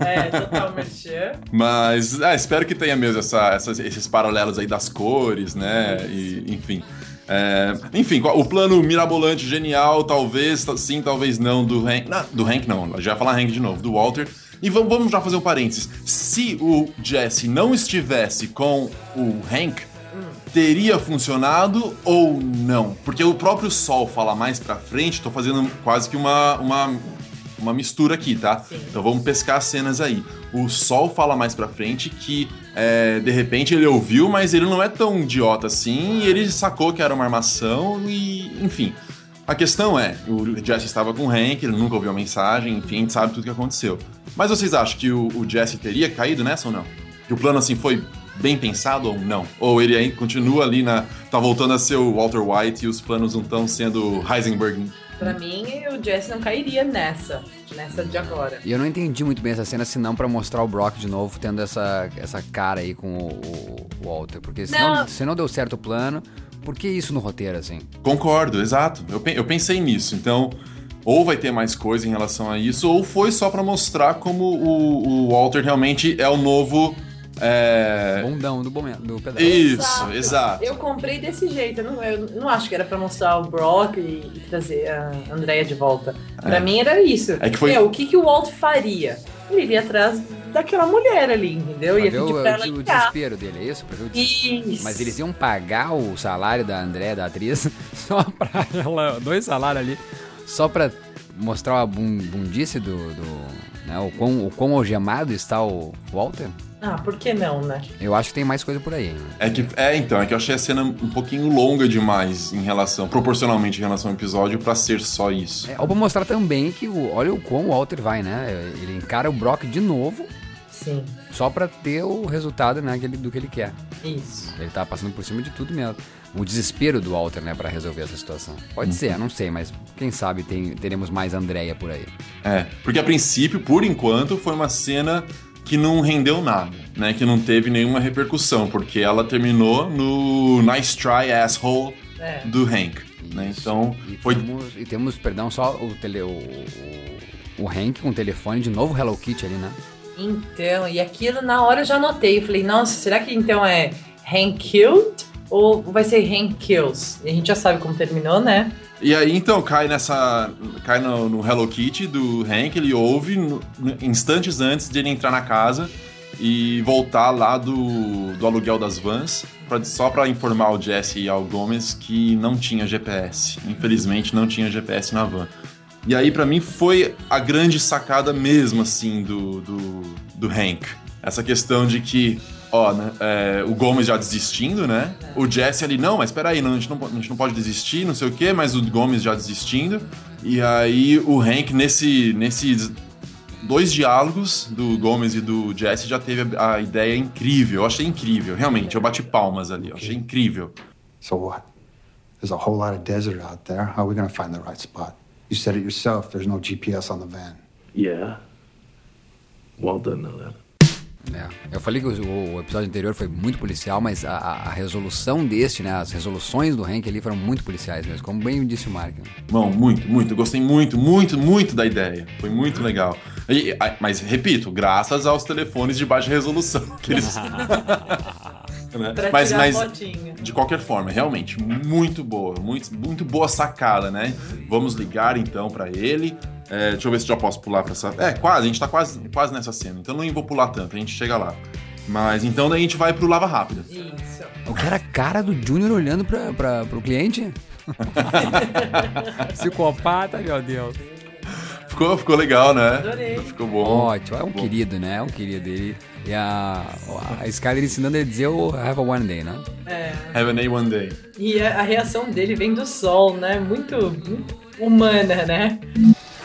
É, total merchan. Mas é, espero que tenha mesmo essa- essas- esses paralelos aí das cores, né? E, enfim. É, enfim, o plano mirabolante, genial, talvez ta- sim, talvez não, do Hank. Não, do Hank não, já ia falar Hank de novo, do Walter. E vamos, vamos já fazer um parênteses. Se o Jesse não estivesse com o Hank, teria funcionado ou não? Porque o próprio Sol fala mais pra frente, tô fazendo quase que uma, uma, uma mistura aqui, tá? Então vamos pescar as cenas aí. O Sol fala mais pra frente que é, de repente ele ouviu, mas ele não é tão idiota assim, e ele sacou que era uma armação e, enfim. A questão é, o Jesse estava com o Hank, ele nunca ouviu a mensagem, enfim, a gente sabe tudo que aconteceu. Mas vocês acham que o, o Jesse teria caído nessa ou não? Que o plano assim foi bem pensado ou não? Ou ele aí continua ali na. tá voltando a ser o Walter White e os planos não estão sendo Heisenberg? Pra mim, o Jesse não cairia nessa. Nessa de agora. E eu não entendi muito bem essa cena, senão pra mostrar o Brock de novo tendo essa, essa cara aí com o, o- Walter. Porque se não, Não. se não deu certo o plano, por que isso no roteiro, assim? Concordo, exato. Eu, eu pensei nisso. Então, ou vai ter mais coisa em relação a isso, ou foi só pra mostrar como o, o Walter realmente é o novo. É... Bundão do, momento, do pedaço. Isso, exato. Eu comprei desse jeito. Eu não, eu não acho que era pra mostrar o Brock e, e trazer a Andrea de volta. Pra É. mim era isso. É que foi- Meu, o que, que o Walt faria? Ele iria atrás daquela mulher ali, entendeu? Pra Ia ver pedir o, pra ela o desespero dele, é isso? Pra ver o des- Isso. Mas eles iam pagar o salário da André, da atriz, só pra ela. Dois salários ali, só pra mostrar a bun- bundice do. do né, o, quão, o quão algemado está o Walter? Ah, por que não, né? Eu acho que tem mais coisa por aí. É que é então, é que eu achei a cena um pouquinho longa demais em relação, proporcionalmente em relação ao episódio pra ser só isso. É, ou pra mostrar também que o, olha o quão o Walter vai, né? Ele encara o Brock de novo. Sim. Só pra ter o resultado né, do que ele quer. Isso. Ele tá passando por cima de tudo mesmo. O desespero do Walter, né, pra resolver essa situação. Pode ser, não sei, mas quem sabe tem- teremos mais Andréia por aí. É, porque a princípio, por enquanto, foi uma cena que não rendeu nada, né? Que não teve nenhuma repercussão, porque ela terminou no Nice Try Asshole É. do Hank. Né? Então, E foi. temos, e temos, perdão, só o, tele, o, o, o Hank com o telefone de novo Hello Kitty ali, né? Então, e aquilo na hora eu já anotei. Eu falei, nossa, será que então é Hank Killed? Ou vai ser Hank Kills? E a gente já sabe como terminou, né? E aí, então, cai nessa. cai no, no Hello Kitty do Hank, ele ouve no- instantes antes de ele entrar na casa e voltar lá do, do aluguel das vans, pra, só pra informar o Jesse e ao Gomes que não tinha GPS. Infelizmente, não tinha GPS na van. E aí, pra mim, foi a grande sacada mesmo, assim, do, do, do Hank. Essa questão de que, ó, né, é, o Gomes já desistindo, né? O Jesse ali, não, mas peraí, não, a, gente não, a gente não pode desistir, não sei o quê, mas o Gomes já desistindo. E aí o Hank, nesse, nesses dois diálogos do Gomes e do Jesse, já teve a, a ideia incrível. Eu achei incrível, realmente. Eu bati palmas ali, eu achei incrível. So what? There's a whole lot of desert out there. How are we gonna find the right spot? You said it yourself, there's no GPS on the van. Yeah. Walt doesn't know that. É, eu falei que o, o episódio anterior foi muito policial, mas a, a- resolução deste, né? As resoluções do Hank ali foram muito policiais mesmo, como bem disse o Mark. Bom, muito, muito. Eu gostei muito, muito, muito da ideia. Foi muito legal. E, a- mas, repito, graças aos telefones de baixa resolução. Que eles... Né? Pra mas, tirar mas de qualquer forma, realmente, muito boa, muito, muito boa sacada, né? Vamos ligar então pra ele. É, deixa eu ver se já posso pular pra essa. É, quase, a gente tá quase, quase nessa cena, então não vou pular tanto, a gente chega lá. Mas então daí a gente vai pro Lava Rápida. Isso. O cara, a cara do Junior olhando pra, pra, pro cliente. Psicopata, meu Deus. Ficou, ficou legal, né? Adorei. Ficou bom. Ótimo, é um Bom. querido, né? É um querido. Ele, e a, a Skyler ensinando ele a dizer o Have a One Day, né? É. Have A one day. E a, a reação dele vem do sol, né? Muito, muito humana, né?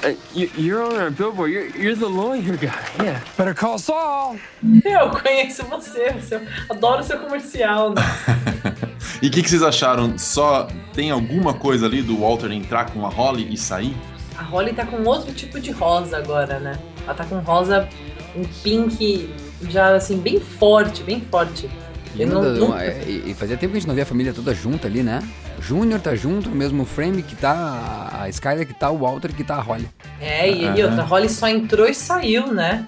Uh, you, you're on our billboard. You're, you're the lawyer guy. Yeah. Better call Saul. Eu conheço você, você adoro seu comercial, né? E o que, que vocês acharam? Só tem alguma coisa ali do Walter entrar com a Holly e sair? A Holly tá com outro tipo de rosa agora, né? Ela tá com rosa, um pink já assim, bem forte, bem forte. E, Eu não, não- e- e fazia tempo que a gente não via a família toda junta ali, né? Júnior tá junto no mesmo frame que tá a Skyler, que tá o Walter, que tá a Holly. É, e, e outra, a Holly só entrou e saiu, né?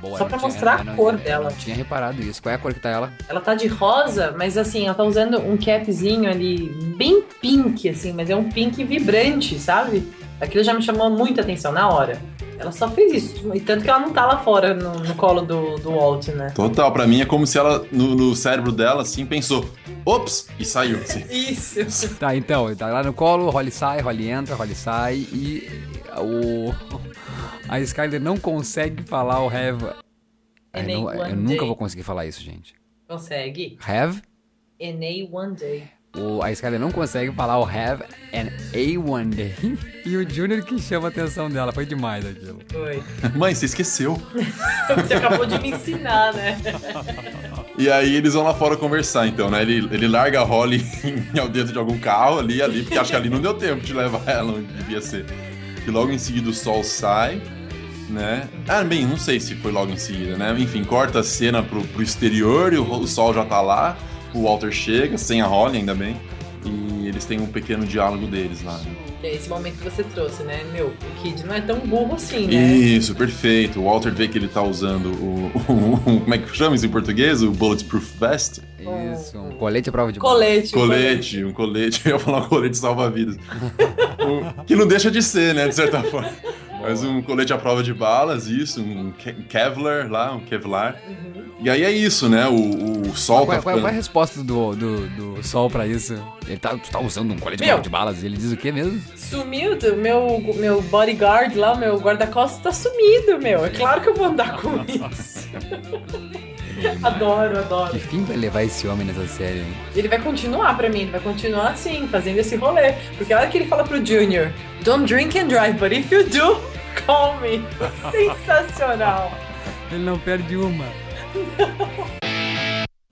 Boa, Só pra não mostrar tinha- a cor não- dela. Não tinha reparado isso. Qual é a cor que tá ela? Ela tá de rosa, mas assim, ela tá usando um capzinho ali, bem pink, assim, mas é um pink vibrante, sabe? Aquilo já me chamou muita atenção na hora. Ela só fez isso. E tanto que ela não tá lá fora no, no colo do, do Walt, né? Total, pra mim é como se ela, no, no cérebro dela, assim, pensou, ops, e saiu. Assim. Isso. Tá, então, tá lá no colo, Holly sai, Holly entra, Holly sai e o. A Skyler não consegue falar o have. Eu, Any não- eu nunca vou conseguir falar isso, gente. Consegue. Have? In a one day. O, a Skyler não consegue falar o have an A1 day. E o Junior que chama a atenção dela. Foi demais aquilo. Foi. Mãe, você esqueceu. Você acabou de me ensinar, né? E aí eles vão lá fora conversar, então, né? Ele, ele larga a Holly ao dentro de algum carro ali, ali, porque acho que ali não deu tempo de levar ela onde devia ser. E logo em seguida o sol sai, né? Ah, bem, não sei se foi logo em seguida, né? Enfim, corta a cena pro, pro exterior e o, o sol já tá lá. O Walter chega, sem a Holly, ainda bem. E eles têm um pequeno diálogo deles lá. né? É esse momento que você trouxe, né? Meu, o Kid não é tão burro assim, né? Isso, perfeito. O Walter vê que ele tá usando o, o- o- Como é que chama isso em português? O Bulletproof Vest? Isso, um colete à prova de bala. Colete. Colete, um colete. Eu ia falar um colete salva-vidas. Que não deixa de ser, né, de certa forma. Mas um colete à prova de balas, isso, um Ke- Kevlar lá, um Kevlar. E aí é isso, né? O, o sol Qual, tá qual- qual é a ficando... resposta do, do, do Sol pra isso? Ele tá, tu tá usando um colete à Meu. prova de balas e ele diz o quê mesmo? Sumiu, meu, meu bodyguard lá, meu guarda-costas tá sumido, meu. É claro que eu vou andar com isso. adoro, adoro. Que fim vai levar esse homem nessa série, hein? Ele vai continuar pra mim, ele vai continuar assim, fazendo esse rolê. Porque a hora que ele fala pro Junior, don't drink and drive, but if you do, call me. Sensacional. Ele não perde uma.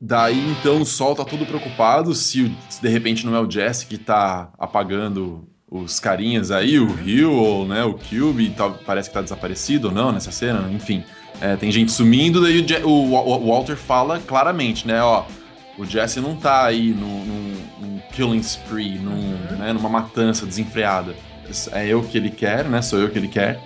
Daí, então, o sol tá todo preocupado se, o- se de repente não é o Jesse que tá apagando os carinhas aí, o Rio ou né, o Cube, tá- parece que tá desaparecido ou não nessa cena, enfim. É, tem gente sumindo, daí o, o o Walter fala claramente, né, ó, o Jesse não tá aí num, num- num killing spree, num, né, numa matança desenfreada. É eu que ele quer, né, sou eu que ele quer.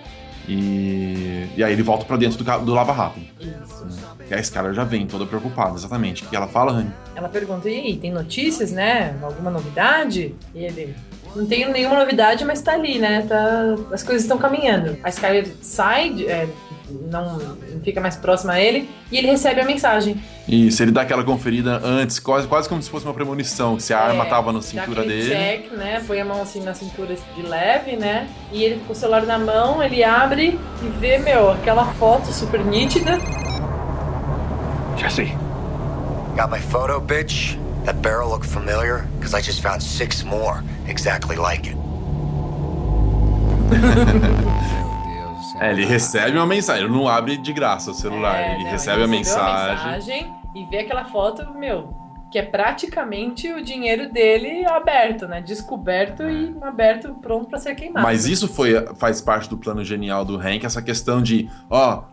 E, e aí ele volta pra dentro do, do Lava Rápido. Isso. E a Skylar já vem toda preocupada, exatamente. O que ela fala, Rani? Ela pergunta, e aí, tem notícias, né? Alguma novidade? E ele, não tenho nenhuma novidade, mas tá ali, né? Tá, as coisas estão caminhando. A Skyler sai, é, não, não fica mais próxima a ele, e ele recebe a mensagem. Isso, ele dá aquela conferida antes, quase, quase como se fosse uma premonição, que se a arma É, tava na cintura dele. check, né? Põe a mão assim na cintura de leve, né? E ele com o celular na mão, ele abre e vê, meu, aquela foto super nítida. Jesse, Got my photo, bitch? That barrel look familiar? Because I just found six more exactly like it. É, ele recebe uma mensagem, ele não abre de graça o celular, É, ele não, recebe a recebeu mensagem. mensagem e vê aquela foto, meu, que é praticamente o dinheiro dele aberto, né? Descoberto e aberto, pronto pra ser queimado. Mas isso foi, faz parte do plano genial do Hank, essa questão de, ó,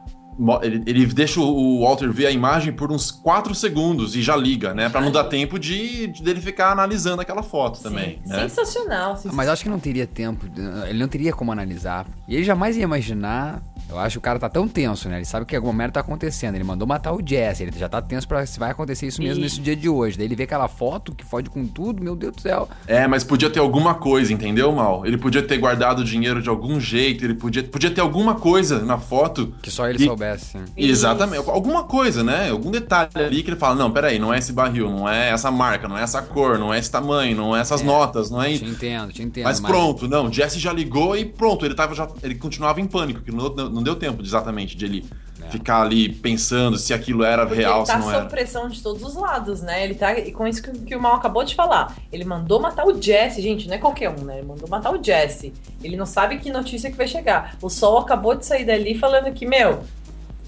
ele, ele deixa o Walter ver a imagem por uns 4 segundos e já liga, né? Pra não dar tempo de, de dele ficar analisando aquela foto também, né? Sensacional. Mas eu acho que não teria tempo, ele não teria como analisar. E ele jamais ia imaginar. Eu acho que o cara tá tão tenso, né? Ele sabe que alguma merda tá acontecendo. Ele mandou matar o Jesse. Ele já tá tenso pra se vai acontecer isso mesmo E- nesse dia de hoje. Daí ele vê aquela foto que fode com tudo, meu Deus do céu. É, mas podia ter alguma coisa, entendeu, Mal? Ele podia ter guardado o dinheiro de algum jeito, ele podia, podia ter alguma coisa na foto. Que só ele que- soubesse. Exatamente. Alguma coisa, né? Algum detalhe ali que ele fala: não, peraí, não é esse barril, não é essa marca, não é essa cor, não é esse tamanho, não é essas notas, não é Te entendo, te entendo. Mas pronto, não, Jesse já ligou e pronto, ele tava já. Ele continuava em pânico, que não, não deu tempo exatamente de ele ficar ali pensando se aquilo era Porque real, ele tá se não sob era. pressão de todos os lados, né? Ele tá. E com isso que, que o Mal acabou de falar. Ele mandou matar o Jesse, gente, não é qualquer um, né? Ele mandou matar o Jesse. Ele não sabe que notícia que vai chegar. O Sol acabou de sair dali falando que, meu,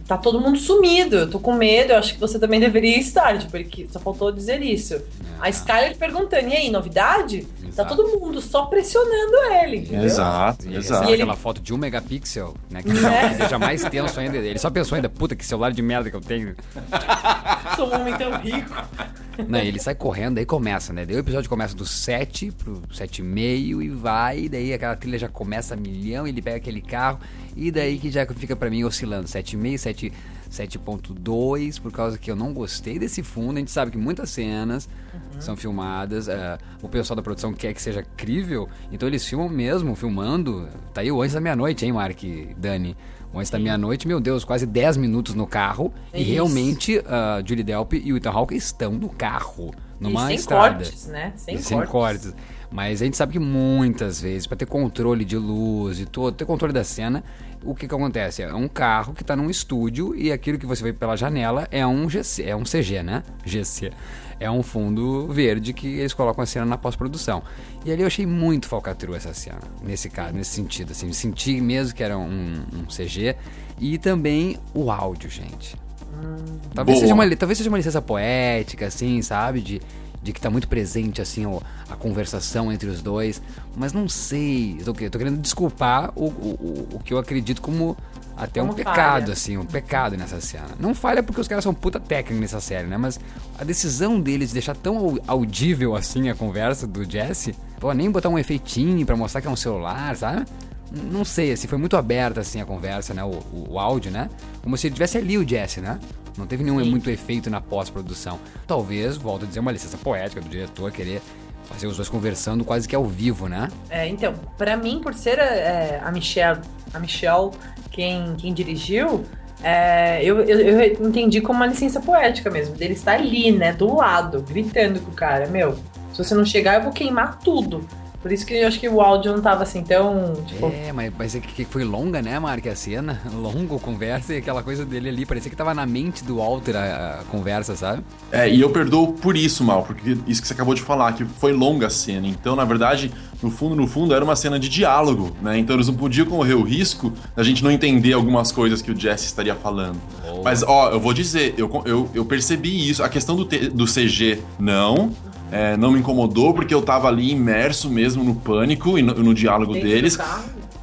tá todo mundo sumido. Eu tô com medo, eu acho que você também deveria estar, tipo, ele só faltou dizer isso. A Skyler perguntando, e aí, novidade? Tá todo mundo só pressionando ele, entendeu? Exato, E exato. recebe aquela foto de um megapixel, né? Que É. deixa mais tenso ainda. Ele só pensou ainda, puta, que celular de merda que eu tenho. Sou um homem tão rico. Não, ele sai correndo, aí começa, né? Daí o episódio começa do 7 pro 7,5 e vai, e daí aquela trilha já começa a milhão, ele pega aquele carro, e daí que já fica pra mim oscilando 7,5, 7, 7.2, por causa que eu não gostei desse fundo. A gente sabe que muitas cenas são filmadas, é, o pessoal da produção quer que seja crível, então eles filmam mesmo, filmando. Tá aí o Antes da Meia-Noite, hein, Mark Dani? O Antes da Meia-Noite, meu Deus, quase 10 minutos no carro, e Isso. realmente a Julie Delp e o Ethan Hawke estão no carro, numa e sem estrada. cortes, né? Sem, sem cortes. cortes. Mas a gente sabe que muitas vezes, pra ter controle de luz e todo, ter controle da cena, o que que acontece? É um carro que tá num estúdio e aquilo que você vê pela janela é um GC, é um CG, né? GC. É um fundo verde que eles colocam a cena na pós-produção. E ali eu achei muito falcatrua essa cena, nesse caso, nesse sentido, assim, senti mesmo que era um, um CG e também o áudio, gente. Talvez Boa. seja, uma, talvez seja uma licença poética, assim, sabe? De, de que tá muito presente, assim, o- a conversação entre os dois. Mas não sei. Eu tô, que- tô querendo desculpar o, o, o- que eu acredito como até um Como pecado, falha. assim, um pecado nessa cena. Não falha porque os caras são puta técnicos nessa série, né? Mas a decisão deles de deixar tão au- audível assim a conversa do Jesse, pô, nem botar um efeitinho pra mostrar que é um celular, sabe? Não sei, assim, foi muito aberta assim a conversa, né? O, o, o áudio, né? Como se ele tivesse ali o Jesse, né? Não teve nenhum muito efeito na pós-produção. Talvez, volto a dizer, uma licença poética do diretor querer fazer os dois conversando quase que ao vivo, né? É, então, pra mim, por ser é, a Michelle, a Michelle quem, quem dirigiu, é, eu, eu, eu entendi como uma licença poética mesmo. Dele estar ali, né, do lado, gritando com o cara, meu, se você não chegar, eu vou queimar tudo. Por isso que eu acho que o áudio não tava assim tão, tipo... É, mas parecia que, que foi longa, né, Mark, a cena? Longo conversa e aquela coisa dele ali. Parecia que tava na mente do Walter a, a conversa, sabe? É, e eu perdoo por isso, Mal, porque isso que você acabou de falar, que foi longa a cena. Então, na verdade, no fundo, no fundo, era uma cena de diálogo, né? Então eles não podiam correr o risco da gente não entender algumas coisas que o Jesse estaria falando. Mas, ó, eu vou dizer, eu, eu, eu percebi isso. A questão do, te- do CG, não. É, não me incomodou, porque eu tava ali imerso mesmo no pânico e no, no diálogo deles.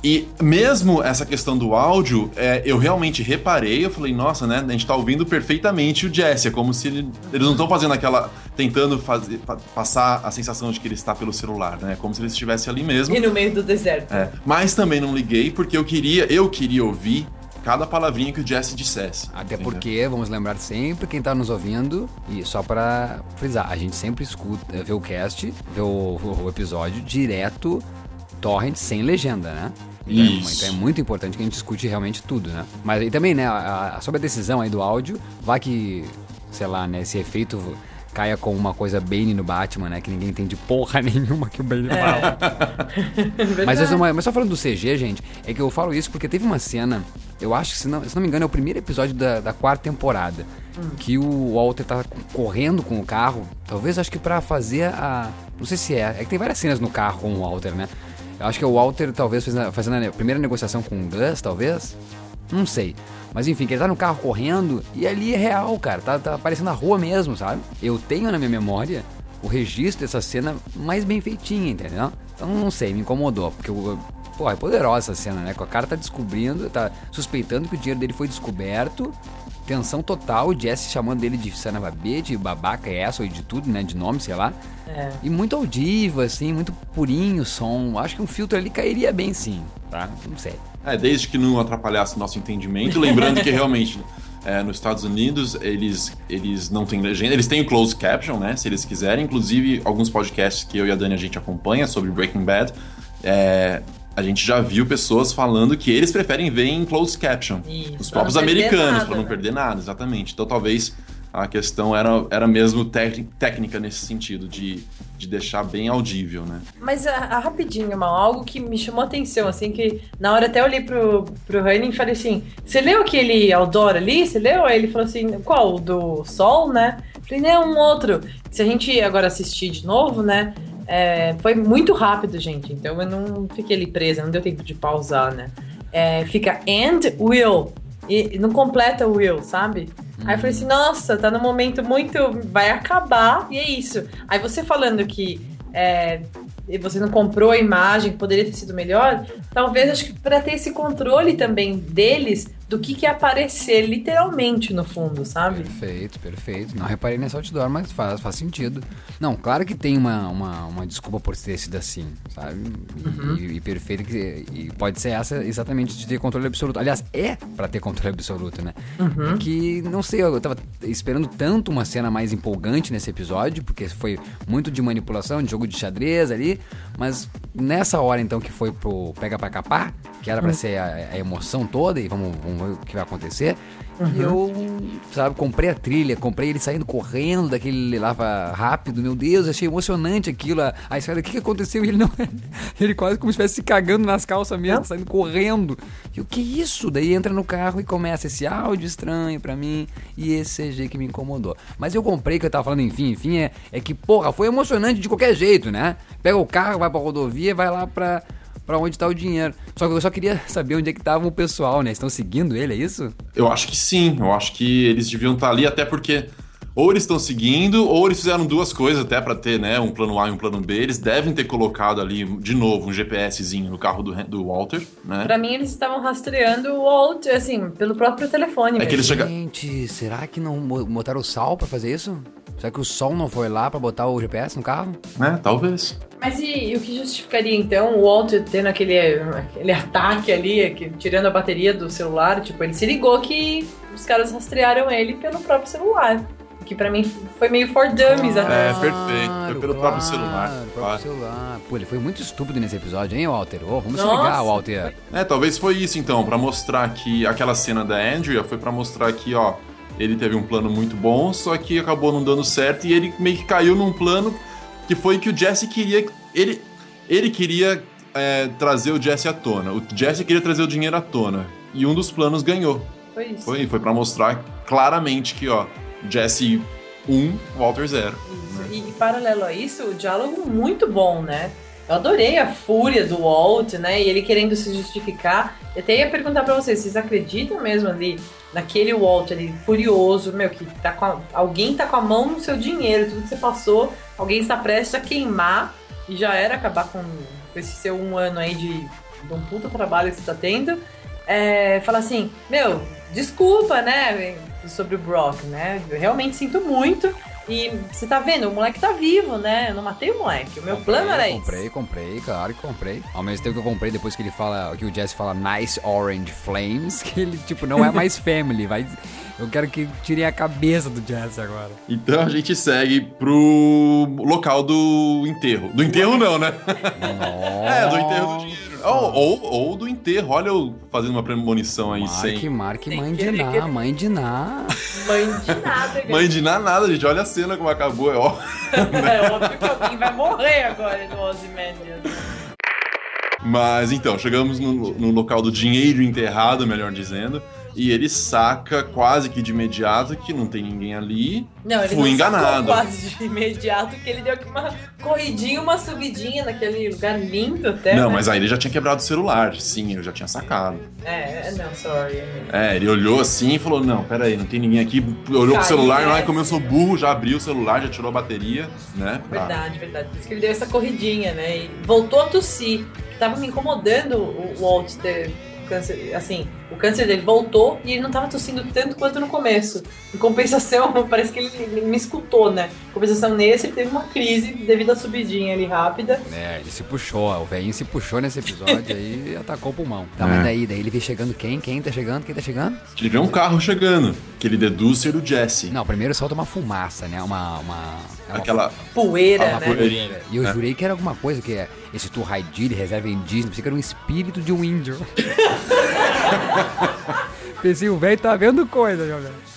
E mesmo essa questão do áudio, é, eu realmente reparei, eu falei, nossa, né? A gente tá ouvindo perfeitamente o Jesse. É como se ele- eles não estão fazendo aquela. tentando fazer, pa- passar a sensação de que ele está pelo celular, né? Como se ele estivesse ali mesmo. E no meio do deserto. É, mas também não liguei porque eu queria, eu queria ouvir cada palavrinha que o Jesse dissesse. Até entendeu? porque, vamos lembrar sempre, quem tá nos ouvindo, e só pra frisar, a gente sempre escuta, vê o cast, vê o, o- episódio direto, torrent, sem legenda, né? Então é, Isso. então é muito importante que a gente escute realmente tudo, né? Mas e também, né, a- a- sobre a decisão aí do áudio, vai que, sei lá, né, esse efeito caia com uma coisa Bane no Batman, né, que ninguém entende porra nenhuma que o Bane fala. Mas, só- mas só falando do CG, gente, é que eu falo isso porque teve uma cena, eu acho que, se não, se não me engano, é o primeiro episódio da, da quarta temporada. que o Walter tá correndo com o carro, talvez acho que pra fazer a. Não sei se é, é que tem várias cenas no carro com o Walter, né? Eu acho que o Walter talvez fez a- fazendo a primeira negociação com o Gus, talvez. Não sei. Mas enfim, que ele tá no carro correndo e ali é real, cara. Tá, tá aparecendo na rua mesmo, sabe? Eu tenho na minha memória o registro dessa cena mais bem feitinha, entendeu? Então não sei, me incomodou. Porque, o- pô, é poderosa essa cena, né? Que o cara tá descobrindo, tá suspeitando que o dinheiro dele foi descoberto. Tensão total, o Jesse chamando ele de Sanababê, de babaca essa, ou de tudo, né? De nome, sei lá. É. E muito audível, assim, muito purinho o som. Acho que um filtro ali cairia bem sim, tá? Não sei. É, desde que não atrapalhasse nosso entendimento. Lembrando que realmente é, nos Estados Unidos eles, eles não têm legenda, eles têm o closed caption, né? Se eles quiserem. Inclusive, alguns podcasts que eu e a Dani a gente acompanha sobre Breaking Bad, é, a gente já viu pessoas falando que eles preferem ver em closed caption. Isso, os próprios americanos, para não né? perder nada, exatamente. Então talvez a questão era, era mesmo técnica nesse sentido, de, de deixar bem audível, né? Mas a, a rapidinho, mal, algo que me chamou a atenção, assim, que na hora até eu olhei pro, pro Rani e falei assim: você leu aquele Aldora ali? Você leu? Aí ele falou assim: qual? O do Sol, né? Eu Falei, não, um outro. Se a gente agora assistir de novo, né? É, foi muito rápido, gente. Então eu não fiquei ali presa, não deu tempo de pausar, né? É, fica and will. E não completa will, sabe? Aí eu falei assim, nossa, tá num momento muito. Vai acabar, e é isso. Aí você falando que é, você não comprou a imagem, poderia ter sido melhor, talvez acho que para ter esse controle também deles do que, que é aparecer literalmente no fundo, sabe? Perfeito, perfeito. Não reparei nesse outdoor, mas faz, faz sentido. Não, claro que tem uma, uma, uma desculpa por ter sido assim, sabe? E, e, e perfeito que. E pode ser essa exatamente de ter controle absoluto. Aliás, é pra ter controle absoluto, né? Uhum. Que, não sei, eu tava esperando tanto uma cena mais empolgante nesse episódio, porque foi muito de manipulação, de jogo de xadrez ali, mas nessa hora então que foi pro Pega Pra Capar, que era pra Uhum. ser a, a emoção toda, e vamos, vamos ver o que vai acontecer. Uhum. E eu, sabe, comprei a trilha, comprei ele saindo correndo daquele lava rápido, meu Deus, achei emocionante aquilo. A, a história, o que, que aconteceu? E ele não. Ele quase como se estivesse se cagando nas calças mesmo, saindo correndo. E o que é isso? Daí entra no carro e começa esse áudio estranho pra mim e esse CG que me incomodou. Mas eu comprei, que eu tava falando, enfim, enfim, é, é que, porra, foi emocionante de qualquer jeito, né? Pega o carro, vai pra rodovia, vai lá pra. Pra onde tá o dinheiro. Só que eu só queria saber onde é que tava o pessoal, né? Estão seguindo ele, é isso? Eu acho que sim, eu acho que eles deviam estar ali, até porque ou eles estão seguindo, ou eles fizeram duas coisas até para ter, né, um plano A e um plano B. Eles devem ter colocado ali, de novo, um GPSzinho no carro do, do Walter, né? Pra mim, eles estavam rastreando o Walt, assim, pelo próprio telefone. É mesmo. que eles chega- Gente, será que não bo- botaram o sal pra fazer isso? Será que o sol não foi lá pra botar o GPS no carro? Né, talvez. Mas e, e o que justificaria, então, o Walt tendo aquele, aquele ataque ali, que- tirando a bateria do celular? Tipo, ele se ligou que os caras rastrearam ele pelo próprio celular. Que pra mim foi meio for dummies até. É, perfeito. Foi pelo próprio celular. Claro, próprio claro. celular. Pô, ele foi muito estúpido nesse episódio, hein, Walter? Ô, vamos se Nossa, ligar, Walter. É, talvez foi isso então, pra mostrar que aquela cena da Andrea foi pra mostrar que, ó, ele teve um plano muito bom, só que acabou não dando certo e ele meio que caiu num plano que foi que o Jesse queria. Ele, ele queria é, trazer o Jesse à tona. O Jesse queria trazer o dinheiro à tona. E um dos planos ganhou. Foi isso. Foi, foi para mostrar claramente que, ó, Jesse 1, Walter 0. E, e paralelo a isso, o diálogo muito bom, né? Eu adorei a fúria do Walt, né? E ele querendo se justificar. Eu até ia perguntar pra vocês, vocês acreditam mesmo ali naquele Walt ali furioso, meu, que tá com a- alguém tá com a mão no seu dinheiro, tudo que você passou, alguém está prestes a queimar e já era acabar com, com esse seu um ano aí de, de um puta trabalho que você tá tendo. É, fala assim, meu, desculpa, né, sobre o Brock, né? Eu realmente sinto muito. E você tá vendo, o moleque tá vivo, né? Eu não matei o moleque. O meu plano era esse. Comprei, comprei, claro que comprei. Ao mesmo tempo que eu comprei, depois que ele fala, que o Jesse fala nice orange flames, que ele, tipo, não é mais family, vai... Eu quero que tirem a cabeça do Jesse agora. Então a gente segue pro local do enterro. Do enterro não, né? É, do enterro do dinheiro. Ou, ou, ou do enterro. Olha eu fazendo uma premonição aí Mark, sem. Mark, mãe de Ná, mãe de Ná. Mãe de nada, Mãe de nada, nada, gente. Olha a cena como acabou. É ó. É óbvio que alguém vai morrer agora no Ozymandias. Mas então, chegamos no, no local do dinheiro enterrado, melhor dizendo. E ele saca quase que de imediato que não tem ninguém ali. Não, ele Fui não enganado. quase de imediato que ele deu aqui uma corridinha, uma subidinha naquele lugar lindo até. não, né? mas aí ele já tinha quebrado o celular. Sim, eu já tinha sacado. É, não, sorry. É, ele olhou assim e falou: Não, peraí, não tem ninguém aqui. Olhou pro celular, não é como eu sou burro, já abriu o celular, já tirou a bateria, né? pra- Verdade, verdade. Por isso que ele deu essa corridinha, né? E voltou a tossir. Tava me incomodando o Walt ter. Assim, o câncer dele voltou e ele não tava tossindo tanto quanto no começo. Em compensação, parece que ele, me escutou, né? Em compensação nesse, ele teve uma crise devido à subidinha ali rápida. É, ele se puxou, o velhinho se puxou nesse episódio aí e atacou o pulmão. Tá, É. mas daí, daí ele vê chegando quem? Quem tá chegando? Quem tá chegando? Ele vê um carro chegando, que ele deduz ser o Jesse. Não, primeiro solta uma fumaça, né? Uma. uma é uma Aquela. Poeira, uma né? poeirinha. E eu É. jurei que era alguma coisa que é esse Turhaidiri, reserva indígena, pensei que era um espírito de um índio. pensei, o velho tá vendo coisa, meu velho.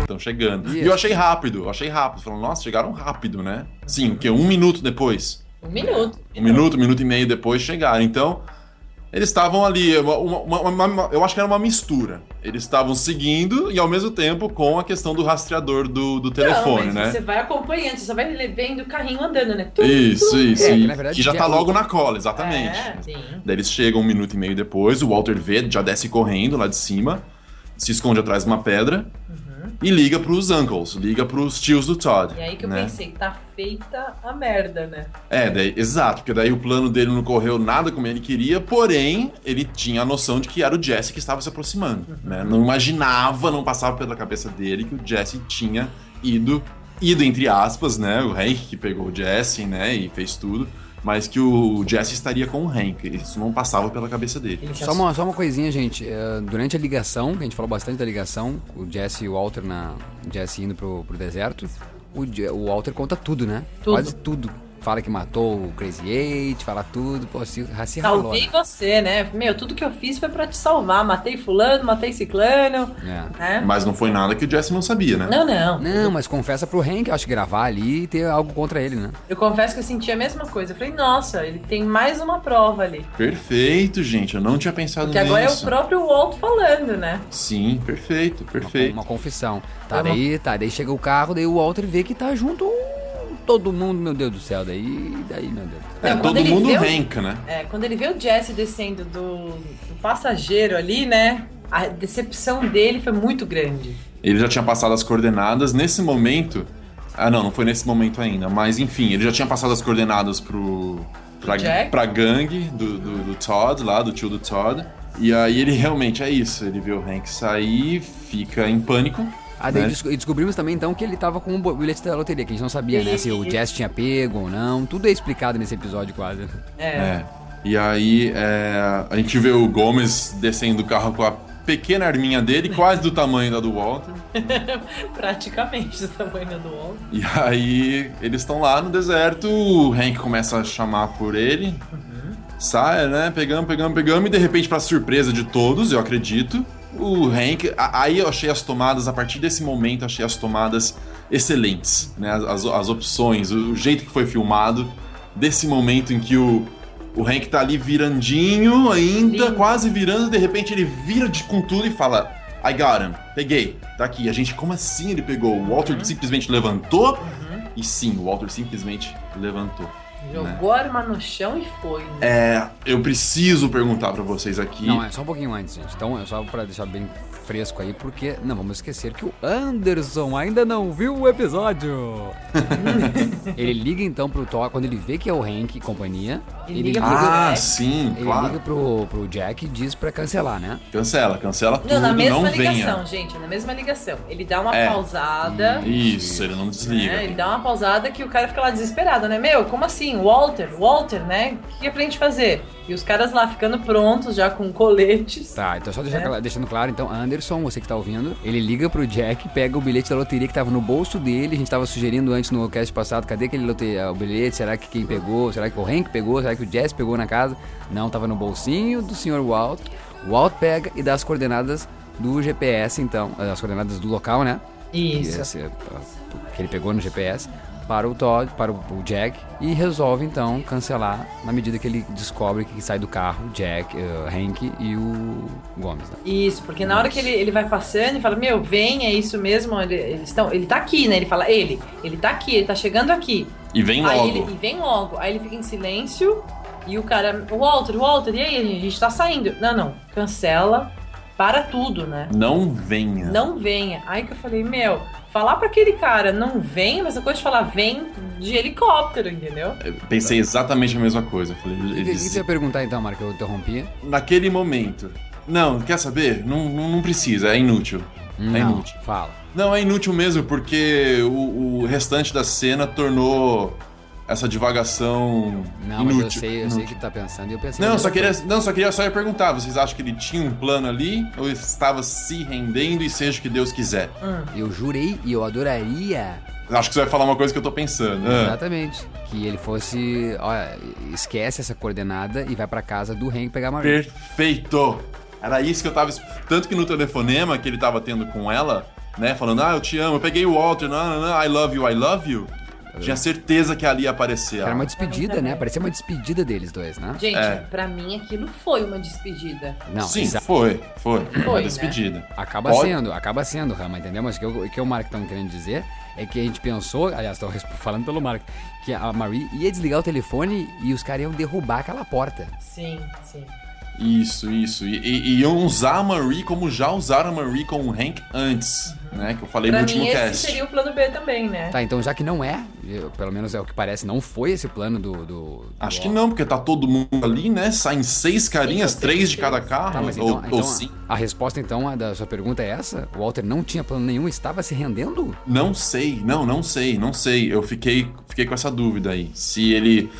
Estão chegando. E eu achei rápido, eu achei rápido. Falando, nossa, chegaram rápido, né? Sim, o quê? Um minuto depois. Um minuto. Um minuto, um minuto e meio depois chegaram. Então, eles estavam ali. Uma, uma- uma- uma- eu acho que era uma mistura. Eles estavam seguindo e ao mesmo tempo com a questão do rastreador do, do telefone, não, mas né? Você vai acompanhando, você só vai vendo o carrinho andando, né? Tum, Isso, tum. isso. É, que e- na verdade que já tá logo na cola, exatamente. É, sim. Daí eles chegam um minuto e meio depois, o Walter vê, já desce correndo lá de cima, se esconde atrás de uma pedra e liga pros uncles, liga pros tios do Todd. E aí que eu né? pensei, tá feita a merda, né? É, daí, exato, porque daí o plano dele não correu nada como ele queria, porém, ele tinha a noção de que era o Jesse que estava se aproximando. Né? Não imaginava, não passava pela cabeça dele que o Jesse tinha ido, ido entre aspas, né? O Hank que pegou o Jesse, né, e fez tudo, mas que o Jesse estaria com o Hank. Isso não passava pela cabeça dele. Só uma, só uma coisinha, gente. eh, durante a ligação, que a gente falou bastante da ligação, o Jesse e o Walter na. O Jesse indo pro, pro deserto, o, o Walter conta tudo, né? Tudo. Quase tudo. Fala que matou o Crazy Eight, fala tudo, pô, se, se ralou, Salvei né? você, né? Meu, tudo que eu fiz foi pra te salvar. Matei fulano, matei ciclano. É. Né? Mas não foi nada que o Jesse não sabia, né? Não, não. Não, mas confessa pro Hank, acho que gravar ali e ter algo contra ele, né? Eu confesso que eu senti a mesma coisa. Eu falei, nossa, ele tem mais uma prova ali. Perfeito, gente. Eu não tinha pensado Porque agora é o nisso. próprio Walt falando, né? Sim, perfeito, perfeito. Uma confissão. Tá, É uma- daí, tá, daí chega o carro, daí o Walter vê que tá junto todo mundo, meu Deus do céu. Daí, daí, meu Deus. É, Não, todo mundo o- Hank, né? É, quando ele vê o Jesse descendo do, do passageiro ali, né? A decepção dele foi muito grande. Ele já tinha passado as coordenadas. Nesse momento. Ah, não, não foi nesse momento ainda. Mas enfim, ele já tinha passado as coordenadas pro. Pra, Jack? pra gangue do, do, do Todd, lá, do tio do Todd. E aí ele realmente é isso. Ele vê o Hank sair, fica em pânico. Ah, daí né? desco- e descobrimos também então que ele tava com o bilhete da loteria, que a gente não sabia, né? Se o. Jess tinha pego ou não. Tudo é explicado nesse episódio quase. É. É. E aí é, a gente vê o Gomes descendo do carro com a pequena arminha dele, quase do tamanho da do Walter. Praticamente do tamanho do Walt. E aí eles estão lá no deserto, o Hank começa a chamar por ele. Sai, né? Pegamos, pegamos, pegamos, e de repente, pra surpresa de todos, eu acredito, o Hank. Aí eu achei as tomadas, a partir desse momento, achei as tomadas excelentes, né? As, as, opções, o, o jeito que foi filmado, desse momento em que o. O Hank tá ali virandinho ainda, quase virando, de repente ele vira de, com tudo e fala: I got him, peguei, tá aqui. A gente, como assim ele pegou? O Walter simplesmente levantou? E sim, o Walter simplesmente levantou. Né? Jogou a arma no chão e foi. né? É, eu preciso perguntar pra vocês aqui. Não, é só um pouquinho antes, gente. Então, é só pra deixar bem fresco aí, porque não vamos esquecer que o Anderson ainda não viu o episódio. ele liga então pro Thor, quando ele vê que é o Hank e companhia, Ele ele liga liga, pro Ah, Jack. sim, ele claro. liga pro, pro Jack e diz pra cancelar, né? Cancela, cancela tudo, Não, na mesma não ligação, venha. gente, na mesma ligação. Ele dá uma É. pausada. Isso, ele não desliga. né? Ele dá uma pausada que o cara fica lá desesperado, né? Meu, como assim? assim, Walter, Walter, né? O que é pra gente fazer? E os caras lá ficando prontos, já com coletes. Tá, então só deixar É. cla- deixando claro, então, Anderson, você que tá ouvindo, ele liga pro Jack, pega o bilhete da loteria que tava no bolso dele, a gente tava sugerindo antes no cast passado, cadê aquele loteria, o bilhete, será que quem pegou, será que o Hank pegou, será que o Jess pegou na casa? Não, tava no bolsinho do Sr. Walt, o Walt pega e dá as coordenadas do GPS, então, as coordenadas do local, né? Isso. Que, esse, que ele pegou no GPS para o Todd, para o Jack e resolve então cancelar na medida que ele descobre que sai do carro Jack, eh, Hank e o Gomes. Né? Isso, porque na hora que ele, ele vai passando e fala, meu, vem, é isso mesmo, ele, eles estão, ele tá aqui, né? Ele fala, ele, ele tá aqui, ele tá chegando aqui. E vem Aí logo. ele, e vem logo. Aí ele fica em silêncio e o cara, Walter, Walter, e aí, a gente tá saindo. Não, não, cancela, para tudo, né? Não venha. Não venha. Aí que eu falei, meu, falar pra aquele cara não venha, mas a coisa de falar vem de helicóptero, entendeu? Eu pensei exatamente a mesma coisa. Eu falei, O que, você ia perguntar então, Marco? Eu interrompi. naquele momento. Não, quer saber? Não, não, não precisa, é inútil. é Não, inútil. Fala. Não, é inútil mesmo, porque o, o restante da cena tornou essa divagação Não, mas inútil. eu sei, eu sei o que tá pensando e eu pensei. Não, só queria, coisa. não, só queria só ia perguntar, vocês acham que ele tinha um plano ali ou estava se rendendo e seja o que Deus quiser? Eu jurei e eu adoraria. Acho que você vai falar uma coisa que eu tô pensando. Ah. Exatamente. Que ele fosse. Olha, esquece essa coordenada e vai pra casa do Hank pegar a Maria. Perfeito! Era isso que eu tava. Tanto que no telefonema que ele tava tendo com ela, né? Falando, ah, eu te amo, eu peguei o Walter, não, não, não, I love you, I love you. Tinha certeza que ali ia aparecer. Era uma despedida, né? Parecia uma despedida deles dois, né? Gente, É. pra mim aquilo foi uma despedida. Não, Sim, exa- foi, foi. Foi, uma né? despedida. Acaba Pode- sendo, acaba sendo, Rama, entendeu? Mas o que, o que o Mark estão querendo dizer é que a gente pensou, aliás, tô falando pelo Mark, que a Marie ia desligar o telefone e os caras iam derrubar aquela porta. Sim, sim. Isso, isso. E, e- e iam usar a Marie como já usaram a Marie com o Hank antes, né? Que eu falei Pra no mim, último esse cast. seria o plano B também, né? Tá, então já que não é, eu- pelo menos é o que parece, não foi esse plano do. do- do Acho que não, porque tá todo mundo ali, né? Saem seis carinhas, Cinco, três de cada carro. Tá, mas ou, então, ou então cinco. a, a resposta então a da sua pergunta é essa? O Walter não tinha plano nenhum, estava se rendendo? Não sei, não, não sei, não sei. Eu fiquei, fiquei com essa dúvida aí. Se ele,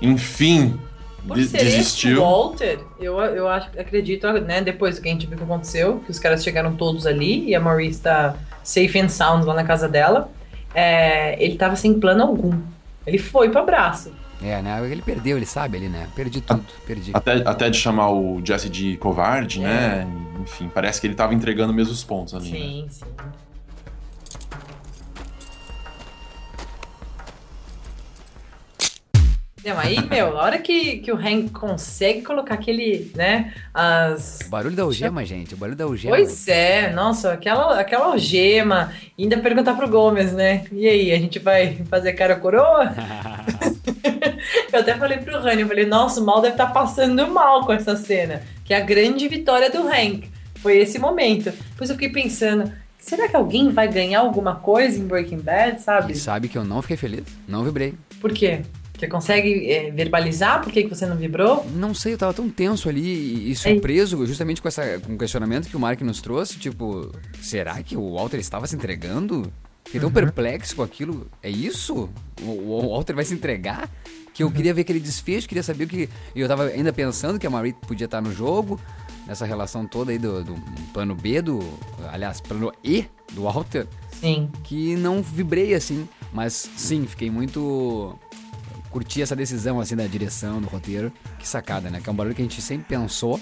enfim, Por de- ser desistiu. o Walter, eu, eu acho, acredito, né, depois do que a gente viu que aconteceu, que os caras chegaram todos ali e a Maurice está safe and sound lá na casa dela, é, ele tava sem plano algum. Ele foi pro abraço. É, né? Ele perdeu, ele sabe ali, né? Perdi tudo, perdi. Até, até de chamar o Jesse de covarde, né? Enfim, parece que ele tava entregando mesmo os pontos ali. né? Sim, Não, aí, meu, a hora que, que o Hank consegue colocar aquele, né, as... O barulho da algema, gente, o barulho da algema. Pois é, nossa, aquela, aquela algema. E ainda perguntar pro Gomes, né? E aí, a gente vai fazer cara coroa? eu até falei pro Rani, eu falei, nossa, o mal deve estar passando mal com essa cena. Que é a grande vitória do Hank. Foi esse momento. Depois eu fiquei pensando, será que alguém vai ganhar alguma coisa em Breaking Bad, sabe? E sabe que eu não fiquei feliz, não vibrei. Por quê? Você consegue é, verbalizar por que, que você não vibrou? Não sei, eu tava tão tenso ali e, e surpreso justamente com, essa, com o questionamento que o Mark nos trouxe, tipo, será que o Walter estava se entregando? Fiquei tão perplexo com aquilo. É isso? O, o Walter vai se entregar? Que eu queria ver aquele desfecho, queria saber o que. E eu tava ainda pensando que a Marie podia estar no jogo, nessa relação toda aí do, do plano B, do. Aliás, plano E do Walter. Sim. Que não vibrei assim. Mas sim, fiquei muito. Curti essa decisão assim da direção, do roteiro. Que sacada, né? Que é um barulho que a gente sempre pensou.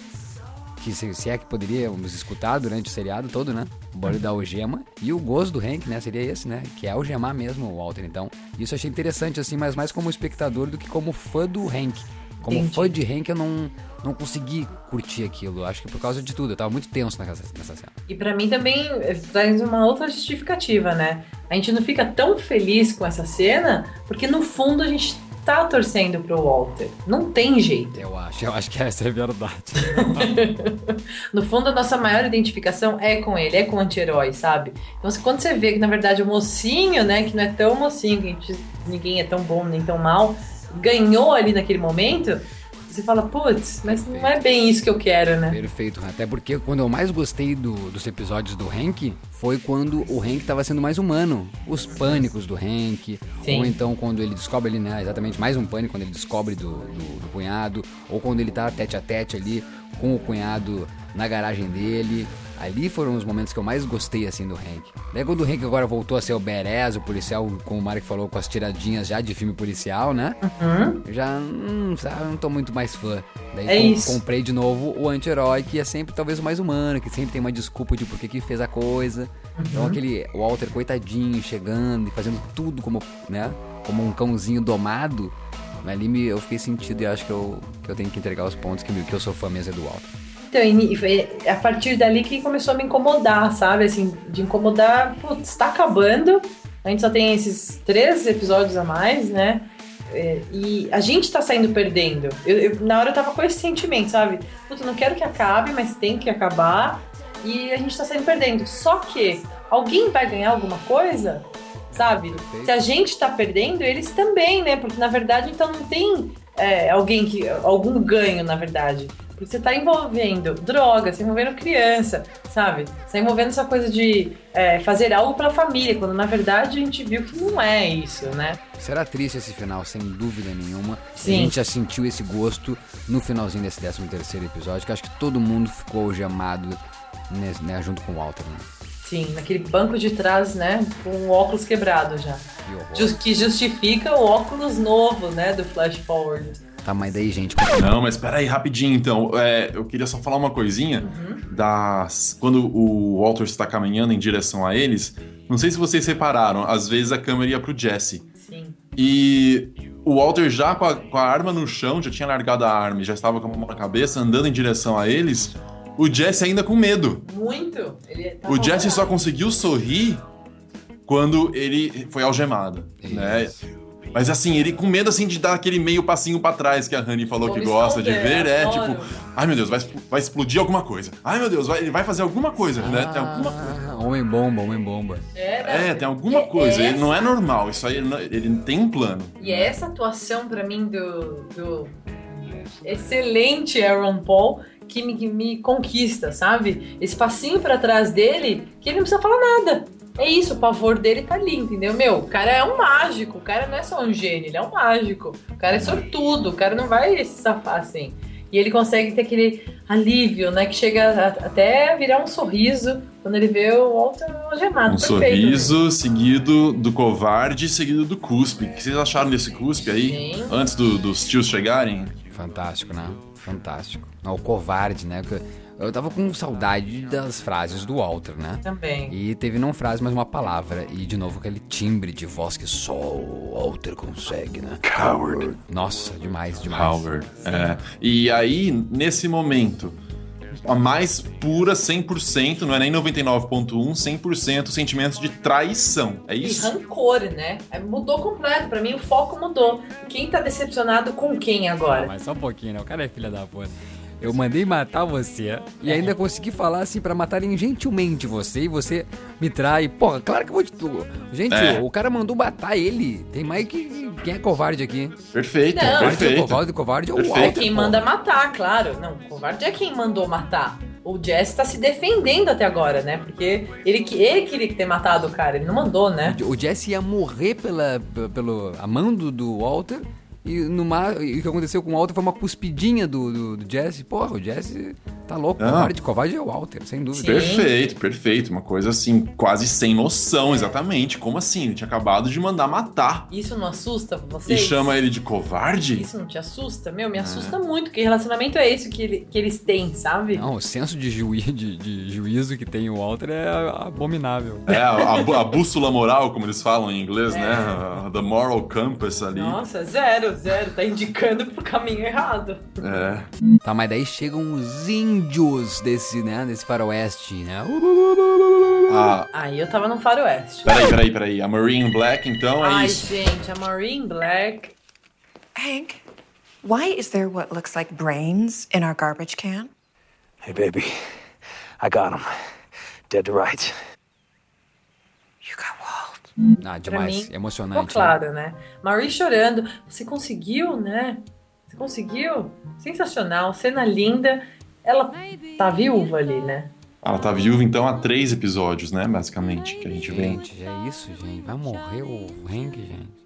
Que se, se é que poderíamos escutar durante o seriado todo, né? O barulho da algema. E o gozo do Hank, né? Seria esse, né? Que é algemar mesmo o Walter. Então, isso eu achei interessante, assim, mas mais como espectador do que como fã do Hank. Como Entendi. fã de Hank, eu não, não consegui curtir aquilo. Acho que por causa de tudo. Eu tava muito tenso nessa, nessa cena. E pra mim também eh, traz uma outra justificativa, né? A gente não fica tão feliz com essa cena porque no fundo a gente tá torcendo pro Walter. Não tem jeito. Eu acho, eu acho que essa é a verdade. No fundo, a nossa maior identificação é com ele, é com o anti-herói, sabe? Então, se- quando você vê que, na verdade, o mocinho, né, que não é tão mocinho, que ninguém é tão bom nem tão mal, ganhou ali naquele momento, você fala, putz, mas não é bem isso que eu quero, né? Perfeito, até porque quando eu mais gostei do- dos episódios do Hank foi quando o Hank tava sendo mais humano. Os pânicos do Hank, Sim. ou então quando ele descobre ali, né, exatamente mais um pânico quando ele descobre do, do- do cunhado, ou quando ele tá tete a tete ali com o cunhado na garagem dele. Ali foram os momentos que eu mais gostei, assim, do Hank. Daí quando o Hank agora voltou a ser o Beres, o policial, como o Mark falou, com as tiradinhas já de filme policial, né? Uhum. Eu já, hum, sabe, não tô muito mais fã. Daí É com- isso. comprei de novo o anti-herói, que é sempre talvez o mais humano, que sempre tem uma desculpa de por que que fez a coisa. Então Uhum. aquele Walter coitadinho, chegando e fazendo tudo como, né, como um cãozinho domado. Ali me, eu fiquei sentido e acho que eu, que eu tenho que entregar os pontos que, que eu sou fã mesmo é do Walter. Então, e foi a partir dali que começou a me incomodar, sabe? Assim, de incomodar, putz, tá acabando. A gente só tem esses três episódios a mais, né? É, e a gente tá saindo perdendo. Eu, eu- na hora eu tava com esse sentimento, sabe? Putz, não quero que acabe, mas tem que acabar. E a gente tá saindo perdendo. Só que alguém vai ganhar alguma coisa, sabe? Se a gente tá perdendo, eles também, né? Porque na verdade, então não tem é, alguém que. algum ganho, na verdade. Porque você tá envolvendo droga, você tá envolvendo criança, sabe? Você tá envolvendo essa coisa de é, fazer algo pela família, quando na verdade a gente viu que não é isso, né? Será triste esse final, sem dúvida nenhuma. Sim. A gente já sentiu esse gosto no finalzinho desse 13 terceiro episódio, que acho que todo mundo ficou algemado nesse- né, junto com o Walter, né? Sim, naquele banco de trás, né? Com o óculos quebrado já. Que horror. Jus- que justifica o óculos novo, né? Do Flash Forward. Tá, mas daí, gente. Não, mas espera aí, rapidinho então. É, eu queria só falar uma coisinha das. Quando o Walter está caminhando em direção a eles, não sei se vocês repararam, às vezes a câmera ia pro Jesse. Sim. E o Walter já com a, com a arma no chão, já tinha largado a arma e já estava com a mão na cabeça, andando em direção a eles. O Jesse ainda com medo. Muito. Ele tá O Jesse só conseguiu sorrir quando ele foi algemado, né? Mas assim, ele com medo assim de dar aquele meio passinho pra trás que a Honey falou Vou que gosta de ver, é adoro. tipo, ai meu Deus, vai, vai explodir alguma coisa. Ai meu Deus, vai- ele vai fazer alguma coisa, né? Tem alguma Ah, homem bomba, homem bomba. É, É, tem alguma coisa. Ele não é normal. Isso aí, ele tem um plano. E é essa atuação pra mim do, do excelente Aaron Paul que me, que me conquista, sabe? Esse passinho pra trás dele, que ele não precisa falar nada. É isso, o pavor dele tá ali, entendeu? Meu, o cara é um mágico, o cara não é só um gênio, ele é um mágico. O cara é sortudo, o cara não vai se safar assim. E ele consegue ter aquele alívio, né? Que chega a- até a virar um sorriso quando ele vê o Walter algemado. Um Perfeito. né? sorriso seguido do covarde, seguido do cuspe. O que vocês acharam desse cuspe aí? Sim. Antes do- dos tios chegarem? Fantástico, né? Fantástico. Não, o covarde, né? Eu tava com saudade das frases do Walter, né? Também. E teve não frase, mas uma palavra. E de novo aquele timbre de voz que só o Walter consegue, né? Coward. Nossa, demais, demais. Howard. É. E aí, nesse momento, a mais pura 100%, não é nem 99.1, 100% sentimentos de traição. É E isso? rancor, né? É, Mudou completo. Pra mim, o foco mudou. Quem tá decepcionado com quem agora? Mas só um pouquinho, né? O cara é filha da puta. Eu mandei matar você e É. ainda consegui falar assim pra matarem gentilmente você e você me trai. Porra, claro que eu vou te. Gente, É. o cara mandou matar ele. Tem mais que. Quem é covarde aqui? Perfeito, Não. Covarde é o perfeito. covarde, o covarde é o Perfeito. Walter. É quem pô. manda matar, claro. Não, o covarde é quem mandou matar. O Jess tá se defendendo até agora, né? Porque ele, que- ele queria ter matado o cara, ele não mandou, né? O Jesse ia morrer pela, pelo amando do Walter. E, no ma- e o que aconteceu com o Walter foi uma cuspidinha do, do, do Jesse. Porra, o Jesse tá louco. Não. Covarde, covarde é o Walter, sem dúvida. Perfeito, perfeito. Uma coisa assim, quase sem noção, exatamente. Como assim? Ele tinha acabado de mandar matar. Isso não assusta E vocês? chama ele de covarde? Isso não te assusta? Meu, me assusta muito, porque relacionamento é isso que, ele- que eles têm, sabe? Não, o senso de, juí de, de juízo que tem o Walter é abominável. É, a, a bú- a bússola moral, como eles falam em inglês, É. né? The moral compass ali. Nossa, zero, zero. Tá indicando pro caminho errado. É. Tá, mas daí chegam os índios desse, né, desse faroeste, né? Ah, Aí eu tava no faroeste. peraí, peraí, peraí. A Marine Black, então, é Ai, isso. gente, a Marine Black. Hank, why is there what looks like brains in our garbage can? Hey, baby. I got him. Dead to rights. Ah, demais. mim, Emocionante. Ficou claro, né? Marie chorando. Você conseguiu, né? Você conseguiu? Sensacional, cena linda. Ela tá viúva ali, né? Ela tá viúva então há três episódios, né? Basicamente, que a gente vê. Gente, é isso, gente. Vai morrer o Hank, gente.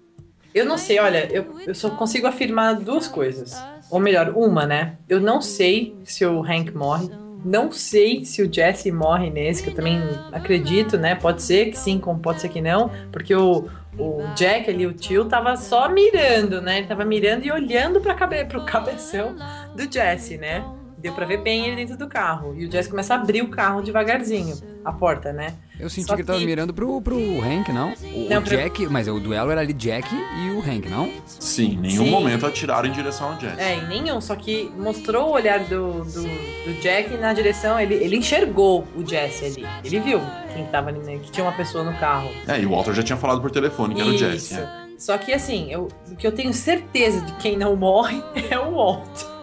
Eu não sei, olha, eu, eu só consigo afirmar duas coisas. Ou melhor, uma, né? Eu não sei se o Hank morre. Não sei se o Jesse morre nesse, que eu também acredito, né? Pode ser que sim, como pode ser que não, porque o, o Jack ali, o tio, tava só mirando, né? Ele tava mirando e olhando pra cabe pro cabeção do Jesse, né? Deu pra ver bem ele dentro do carro. E o Jesse começa a abrir o carro devagarzinho, a porta, né? Eu senti Só que ele tava mirando pro, pro Hank, não? O, Não, o Jack, mas o duelo era ali Jack e o Hank, não? Sim, em nenhum Sim. momento atiraram em direção ao Jesse. É, em nenhum, só que mostrou o olhar do, do, do Jack na direção, ele, ele enxergou o Jesse ali. Ele viu quem tava ali, né, que tinha uma pessoa no carro. É, e o Walter já tinha falado por telefone que era o Jesse. Isso. é. Só que assim, eu, o que eu tenho certeza de quem não morre é o Walt.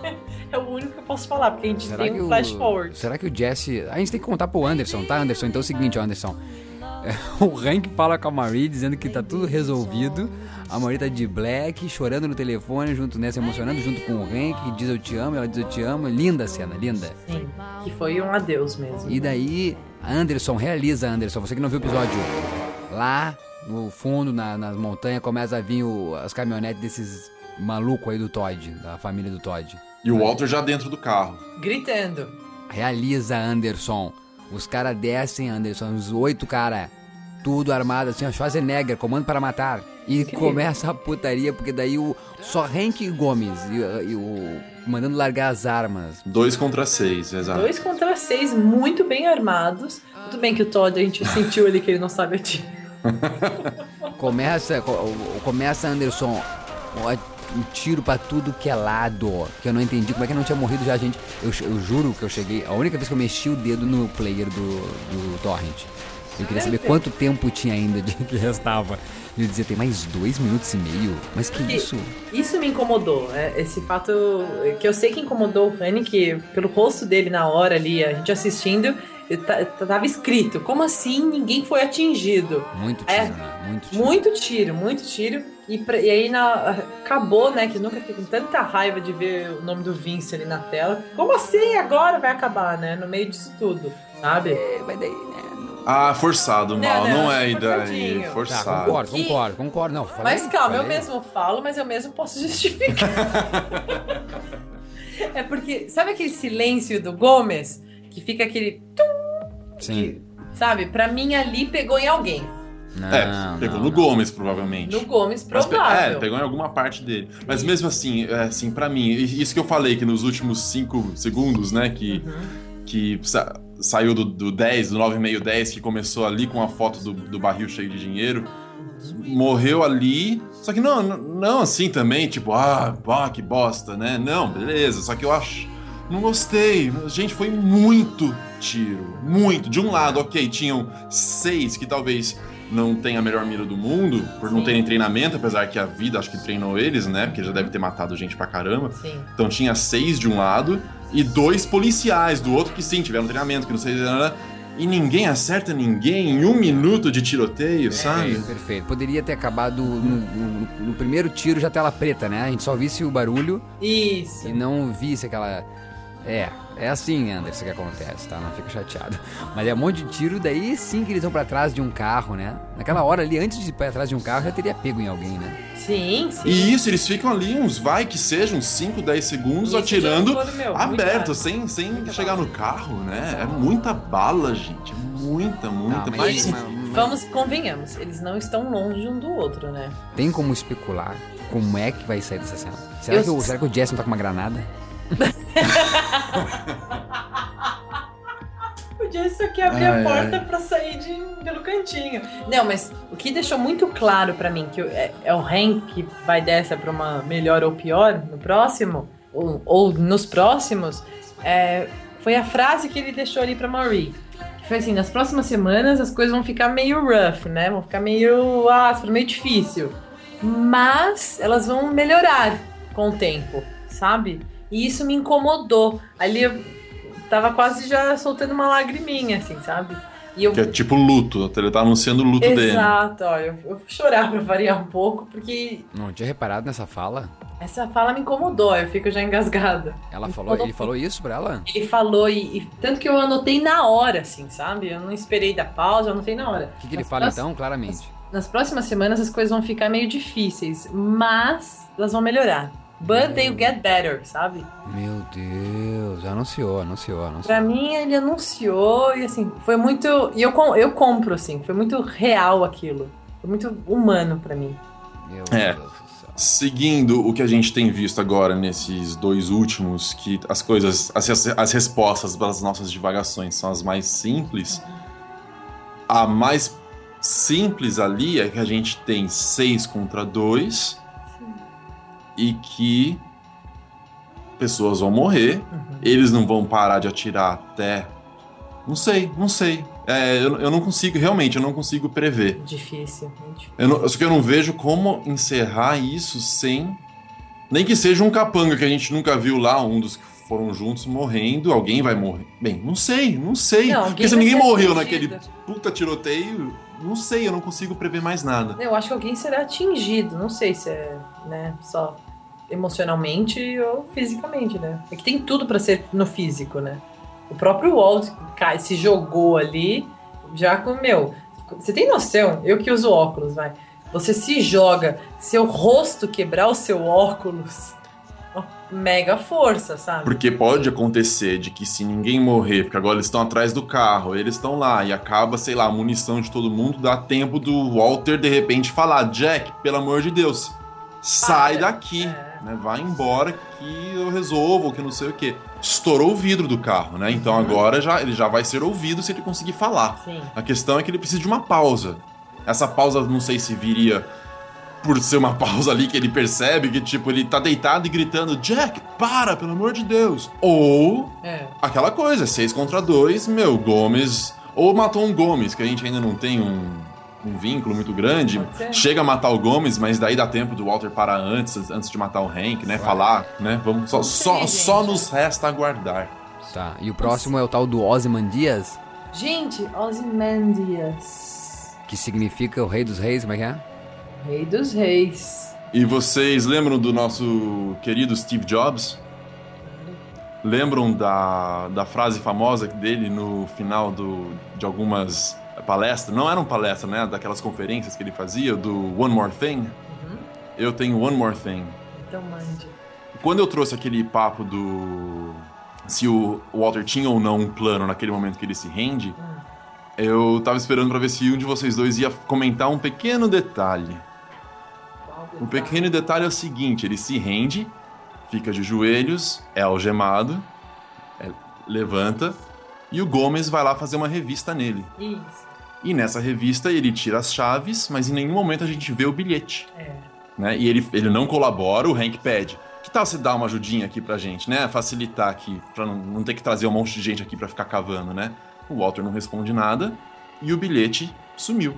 É o único que eu posso falar, porque a gente Será tem um o- flash forward. Será que o Jesse. A gente tem que contar pro Anderson, tá, Anderson? Então é o seguinte, Anderson. O Hank fala com a Marie dizendo que tá tudo resolvido. A Marie tá de black, chorando no telefone, junto, né? Se emocionando junto com o Hank, que diz eu te amo, ela diz eu te amo. Linda a cena, linda. Sim, que foi um adeus mesmo. E daí, Anderson, realiza, Anderson, você que não viu o episódio, lá no fundo, na, nas montanhas, começa a vir o- as caminhonetes desses malucos aí do Todd, da família do Todd. E o Walter já dentro do carro. Gritando. Realiza, Anderson. Os caras descem, Anderson, os oito caras, tudo armado assim, ó, Schwarzenegger, comando para matar. E começa a putaria, porque daí o só Hank Gomes e, e o mandando largar as armas. Dois contra seis, exato. Dois contra seis, muito bem armados. Tudo bem que o Todd, a gente sentiu ali que ele não sabe atirar. Começa, co- começa Anderson, um tiro pra tudo que é lado, que eu não entendi como é que não tinha morrido já, gente. Eu, eu juro que eu cheguei, a única vez que eu mexi o dedo no player do, do Torrent. Eu queria saber quanto tempo tinha ainda de que restava. E eu dizia, tem mais dois minutos e meio? Mas que isso? Isso me incomodou, é, esse fato que eu sei que incomodou o que pelo rosto dele na hora ali, a gente assistindo, eu ta- tava escrito, como assim ninguém foi atingido? Muito É. tiro, né? Muito tiro. Muito tiro, muito tiro. E, pra- e aí na- acabou, né? Que eu nunca fiquei com tanta raiva de ver o nome do Vince ali na tela. Como assim? Agora vai acabar, né? No meio disso tudo, sabe? Mas daí, né? Ah, forçado, mal. Não, Não, não, é daí. forçadinho. Tá, Forçado. concordo, concordo, concordo. Não, falei, Mas calma, eu falei. mesmo falo, mas eu mesmo posso justificar. é porque, sabe aquele silêncio do Gomes? Que fica aquele. tum, Sim. Sabe? Pra mim ali pegou em alguém. Não, É, pegou não, no não. Gomes, provavelmente. No Gomes, pe- provável. é, pegou em alguma parte dele. Mas mesmo assim, é, assim, para mim, isso que eu falei que nos últimos 5 segundos, né, que, Uhum. que sa- saiu do, do 10, do 9,5 10, que começou ali com a foto do, do barril cheio de dinheiro, morreu ali. Só que não, não, não assim também, tipo, ah, pá, que bosta, né? Não, beleza. Só que eu acho. Não gostei. Gente, foi muito tiro. Muito. De um lado, ok, tinham seis que talvez não tenha a melhor mira do mundo, por não terem treinamento, apesar que a vida acho que treinou eles, né? Porque já deve ter matado gente pra caramba. Sim. Então tinha seis de um lado e dois policiais do outro que sim, tiveram treinamento, que não sei. E ninguém acerta ninguém em um minuto de tiroteio, sabe? Perfeito, perfeito. Poderia ter acabado no, no- no primeiro tiro já tela preta, né? A gente só visse o barulho Isso. e não visse aquela. É, é assim, Anderson, que acontece, tá? Não fica chateado. Mas é um monte de tiro, daí sim que eles vão pra trás de um carro, né? Naquela hora ali, antes de ir pra trás de um carro, já teria pego em alguém, né? Sim, sim. E isso, eles ficam ali uns, vai que sejam, 5, 10 segundos Isso atirando meu, aberto, sem, sem chegar no carro, né? É muita bala, gente. É muita, muita. Não, Mas- mas- mas- Vamos, convenhamos, eles não estão longe um do outro, né? Tem como especular como é que vai sair dessa cena? Será, Eu- que, o, será que o Jesse tá com uma granada? O Jesse só quer abrir Ai, a porta pra sair de, pelo cantinho. Não, mas o que deixou muito claro pra mim que é, é o Hank que vai dessa pra uma melhor ou pior no próximo, ou, ou nos próximos, é, foi a frase que ele deixou ali pra Marie. Que foi assim, nas próximas semanas as coisas vão ficar meio rough, né? Vão ficar meio áspero, meio difícil. Mas elas vão melhorar com o tempo, sabe? E isso me incomodou. Ali eu tava quase já soltando uma lagriminha, assim, sabe? E eu. Que é tipo luto, ele tá anunciando o luto dele. Exato, ó, eu, eu vou chorar pra variar um pouco, porque Não tinha reparado nessa fala. Essa fala me incomodou, eu fico já engasgada. Ela falou, ele falou isso pra ela? Ele falou, e, e tanto que eu anotei na hora, assim, sabe? Eu não esperei da pausa, eu anotei na hora. O que, que ele Nas fala então, claramente? Nas próximas semanas as coisas vão ficar meio difíceis, mas elas vão melhorar. But they'll get better, sabe? Meu Deus, anunciou, anunciou, anunciou. Pra mim, ele anunciou e assim, foi muito. E eu, eu compro, assim, foi muito real aquilo. Foi muito humano pra mim. Meu É. Seguindo o que a gente tem visto agora nesses dois últimos, que as coisas, as, as respostas para as nossas divagações são as mais simples. A mais simples ali é que a gente tem seis contra dois e que pessoas vão morrer. Eles não vão parar de atirar até. Não sei, não sei. É, eu, eu não consigo, realmente, eu não consigo prever. Difícil, muito difícil. Eu não, só que eu não vejo como encerrar isso sem. Nem que seja um capanga que a gente nunca viu lá, um dos que foram juntos morrendo, alguém vai morrer. Bem, não sei, não sei. Não, Porque se ninguém morreu atingido. naquele puta tiroteio, não sei, eu não consigo prever mais nada. Eu acho que alguém será atingido. Não sei se é, né, só emocionalmente ou fisicamente, né? É que tem tudo pra ser no físico, né? O próprio Walt cai, se jogou ali, já com meu. Você tem noção? Eu que uso óculos, vai. Você se joga, seu rosto quebrar o seu óculos, uma mega força, sabe? Porque pode acontecer de que se ninguém morrer, porque agora eles estão atrás do carro, eles estão lá e acaba, sei lá, a munição de todo mundo, dá tempo do Walter de repente falar: Jack, pelo amor de Deus, sai daqui, né? Vai embora que eu resolvo, que não sei o que. Estourou o vidro do carro, né? Então agora já, ele já vai ser ouvido se ele conseguir falar. Sim. A questão é que ele precisa de uma pausa. Essa pausa não sei se viria por ser uma pausa ali que ele percebe que, tipo, ele tá deitado e gritando: Jack, para, pelo amor de Deus. Ou É. aquela coisa, seis contra dois, meu, Gomes. Ou matou um Gomes, que a gente ainda não tem um, um vínculo muito grande. Chega a matar o Gomes, mas daí dá tempo do Walter parar antes, antes de matar o Hank, né? Falar, né? Vamos, só, só, só nos resta aguardar. Tá, e o próximo é o tal do Ozymandias, Gente, Ozymandias, que significa o rei dos reis, como é que é? rei dos reis. E vocês lembram do nosso querido Steve Jobs? Lembram da, da frase famosa dele no final do, de algumas palestras? Não eram palestras, né? Daquelas conferências que ele fazia, do One More Thing. Eu tenho One More Thing. Então mande. Quando eu trouxe aquele papo do. Se o Walter tinha ou não um plano naquele momento que ele se rende, eu tava esperando pra ver se um de vocês dois ia comentar um pequeno detalhe. O pequeno detalhe é o seguinte: ele se rende, fica de joelhos, é algemado, é- levanta, e o Gomes vai lá fazer uma revista nele. Isso. E nessa revista ele tira as chaves, mas em nenhum momento a gente vê o bilhete. É. Né? E ele, ele não colabora, o Hank pede. Que tal você dar uma ajudinha aqui pra gente, né? Facilitar aqui, pra não, não ter que trazer um monte de gente aqui pra ficar cavando, né? O Walter não responde nada e o bilhete sumiu.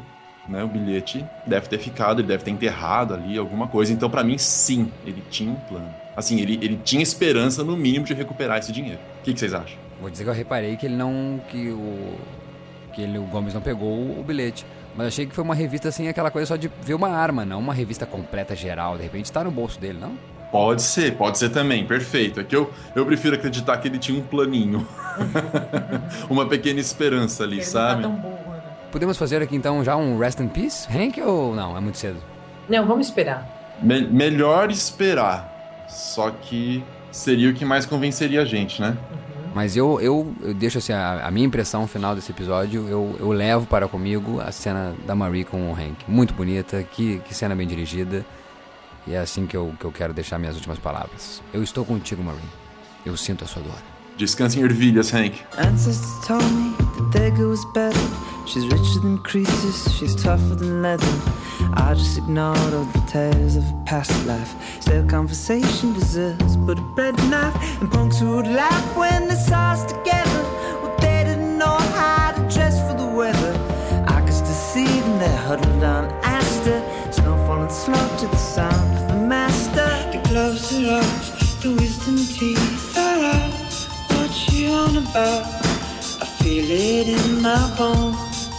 Né? O bilhete deve ter ficado, ele deve ter enterrado ali alguma coisa. Então, pra mim, sim, ele tinha um plano. Assim, ele, ele tinha esperança, no mínimo, de recuperar esse dinheiro. O que, que vocês acham? Vou dizer que eu reparei que ele não. que o. que ele, o Gomes não pegou o bilhete. Mas achei que foi uma revista assim, aquela coisa só de ver uma arma, não uma revista completa, geral. De repente tá no bolso dele, não? Pode ser, pode ser também, perfeito. É que eu, eu prefiro acreditar que ele tinha um planinho. uma pequena esperança ali, sabe? Podemos fazer aqui então já um Rest in Peace, Hank, ou não? É muito cedo. Não, vamos esperar. Me- melhor esperar. Só que seria o que mais convenceria a gente, né? Mas eu, eu, eu deixo assim, a, a minha impressão final desse episódio, eu, eu levo para comigo a cena da Marie com o Hank. Muito bonita, que, que cena bem dirigida. E é assim que eu, que eu quero deixar minhas últimas palavras. Eu estou contigo, Marie. Eu sinto a sua dor. Descanse em ervilhas, Hank. Ancestors told me that girl was better. She's richer than creases, she's tougher than leather. I just ignored all the tales of a past life. Still, conversation deserves but a bread knife. And punks who would laugh when they saw us together. Well, they didn't know how to dress for the weather. I could still see them there huddled on Astor. Snow falling slow to the sound of the master. The gloves are I feel it in my bones.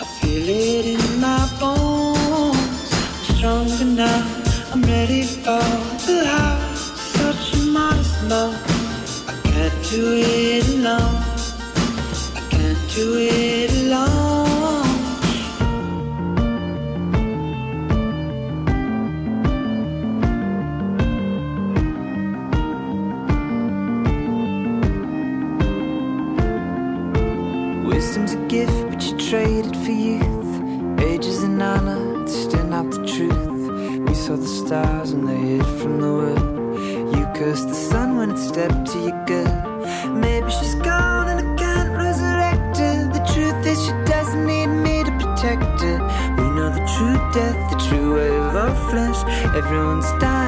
I feel it in my bones. I'm strong enough. I'm ready for the house. Such a modest mouth. I can't do it alone. I can't do it. For youth. Ages and honor stand out the truth. We saw the stars and they hid from the world. You cursed the sun when it stepped to your good. Maybe she's gone and I can't resurrect her. The truth is, she doesn't need me to protect her. We know the true death, the true way of our flesh. Everyone's dying,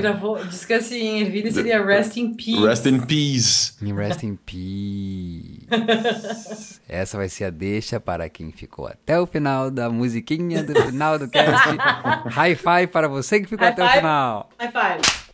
Gravou? Gravou. Descanse em Ervilha seria Rest in Peace. Rest in Peace. Rest in Peace. Essa vai ser a deixa para quem ficou até o final da musiquinha do final do cast. High five para você que ficou High até o five. final. High five.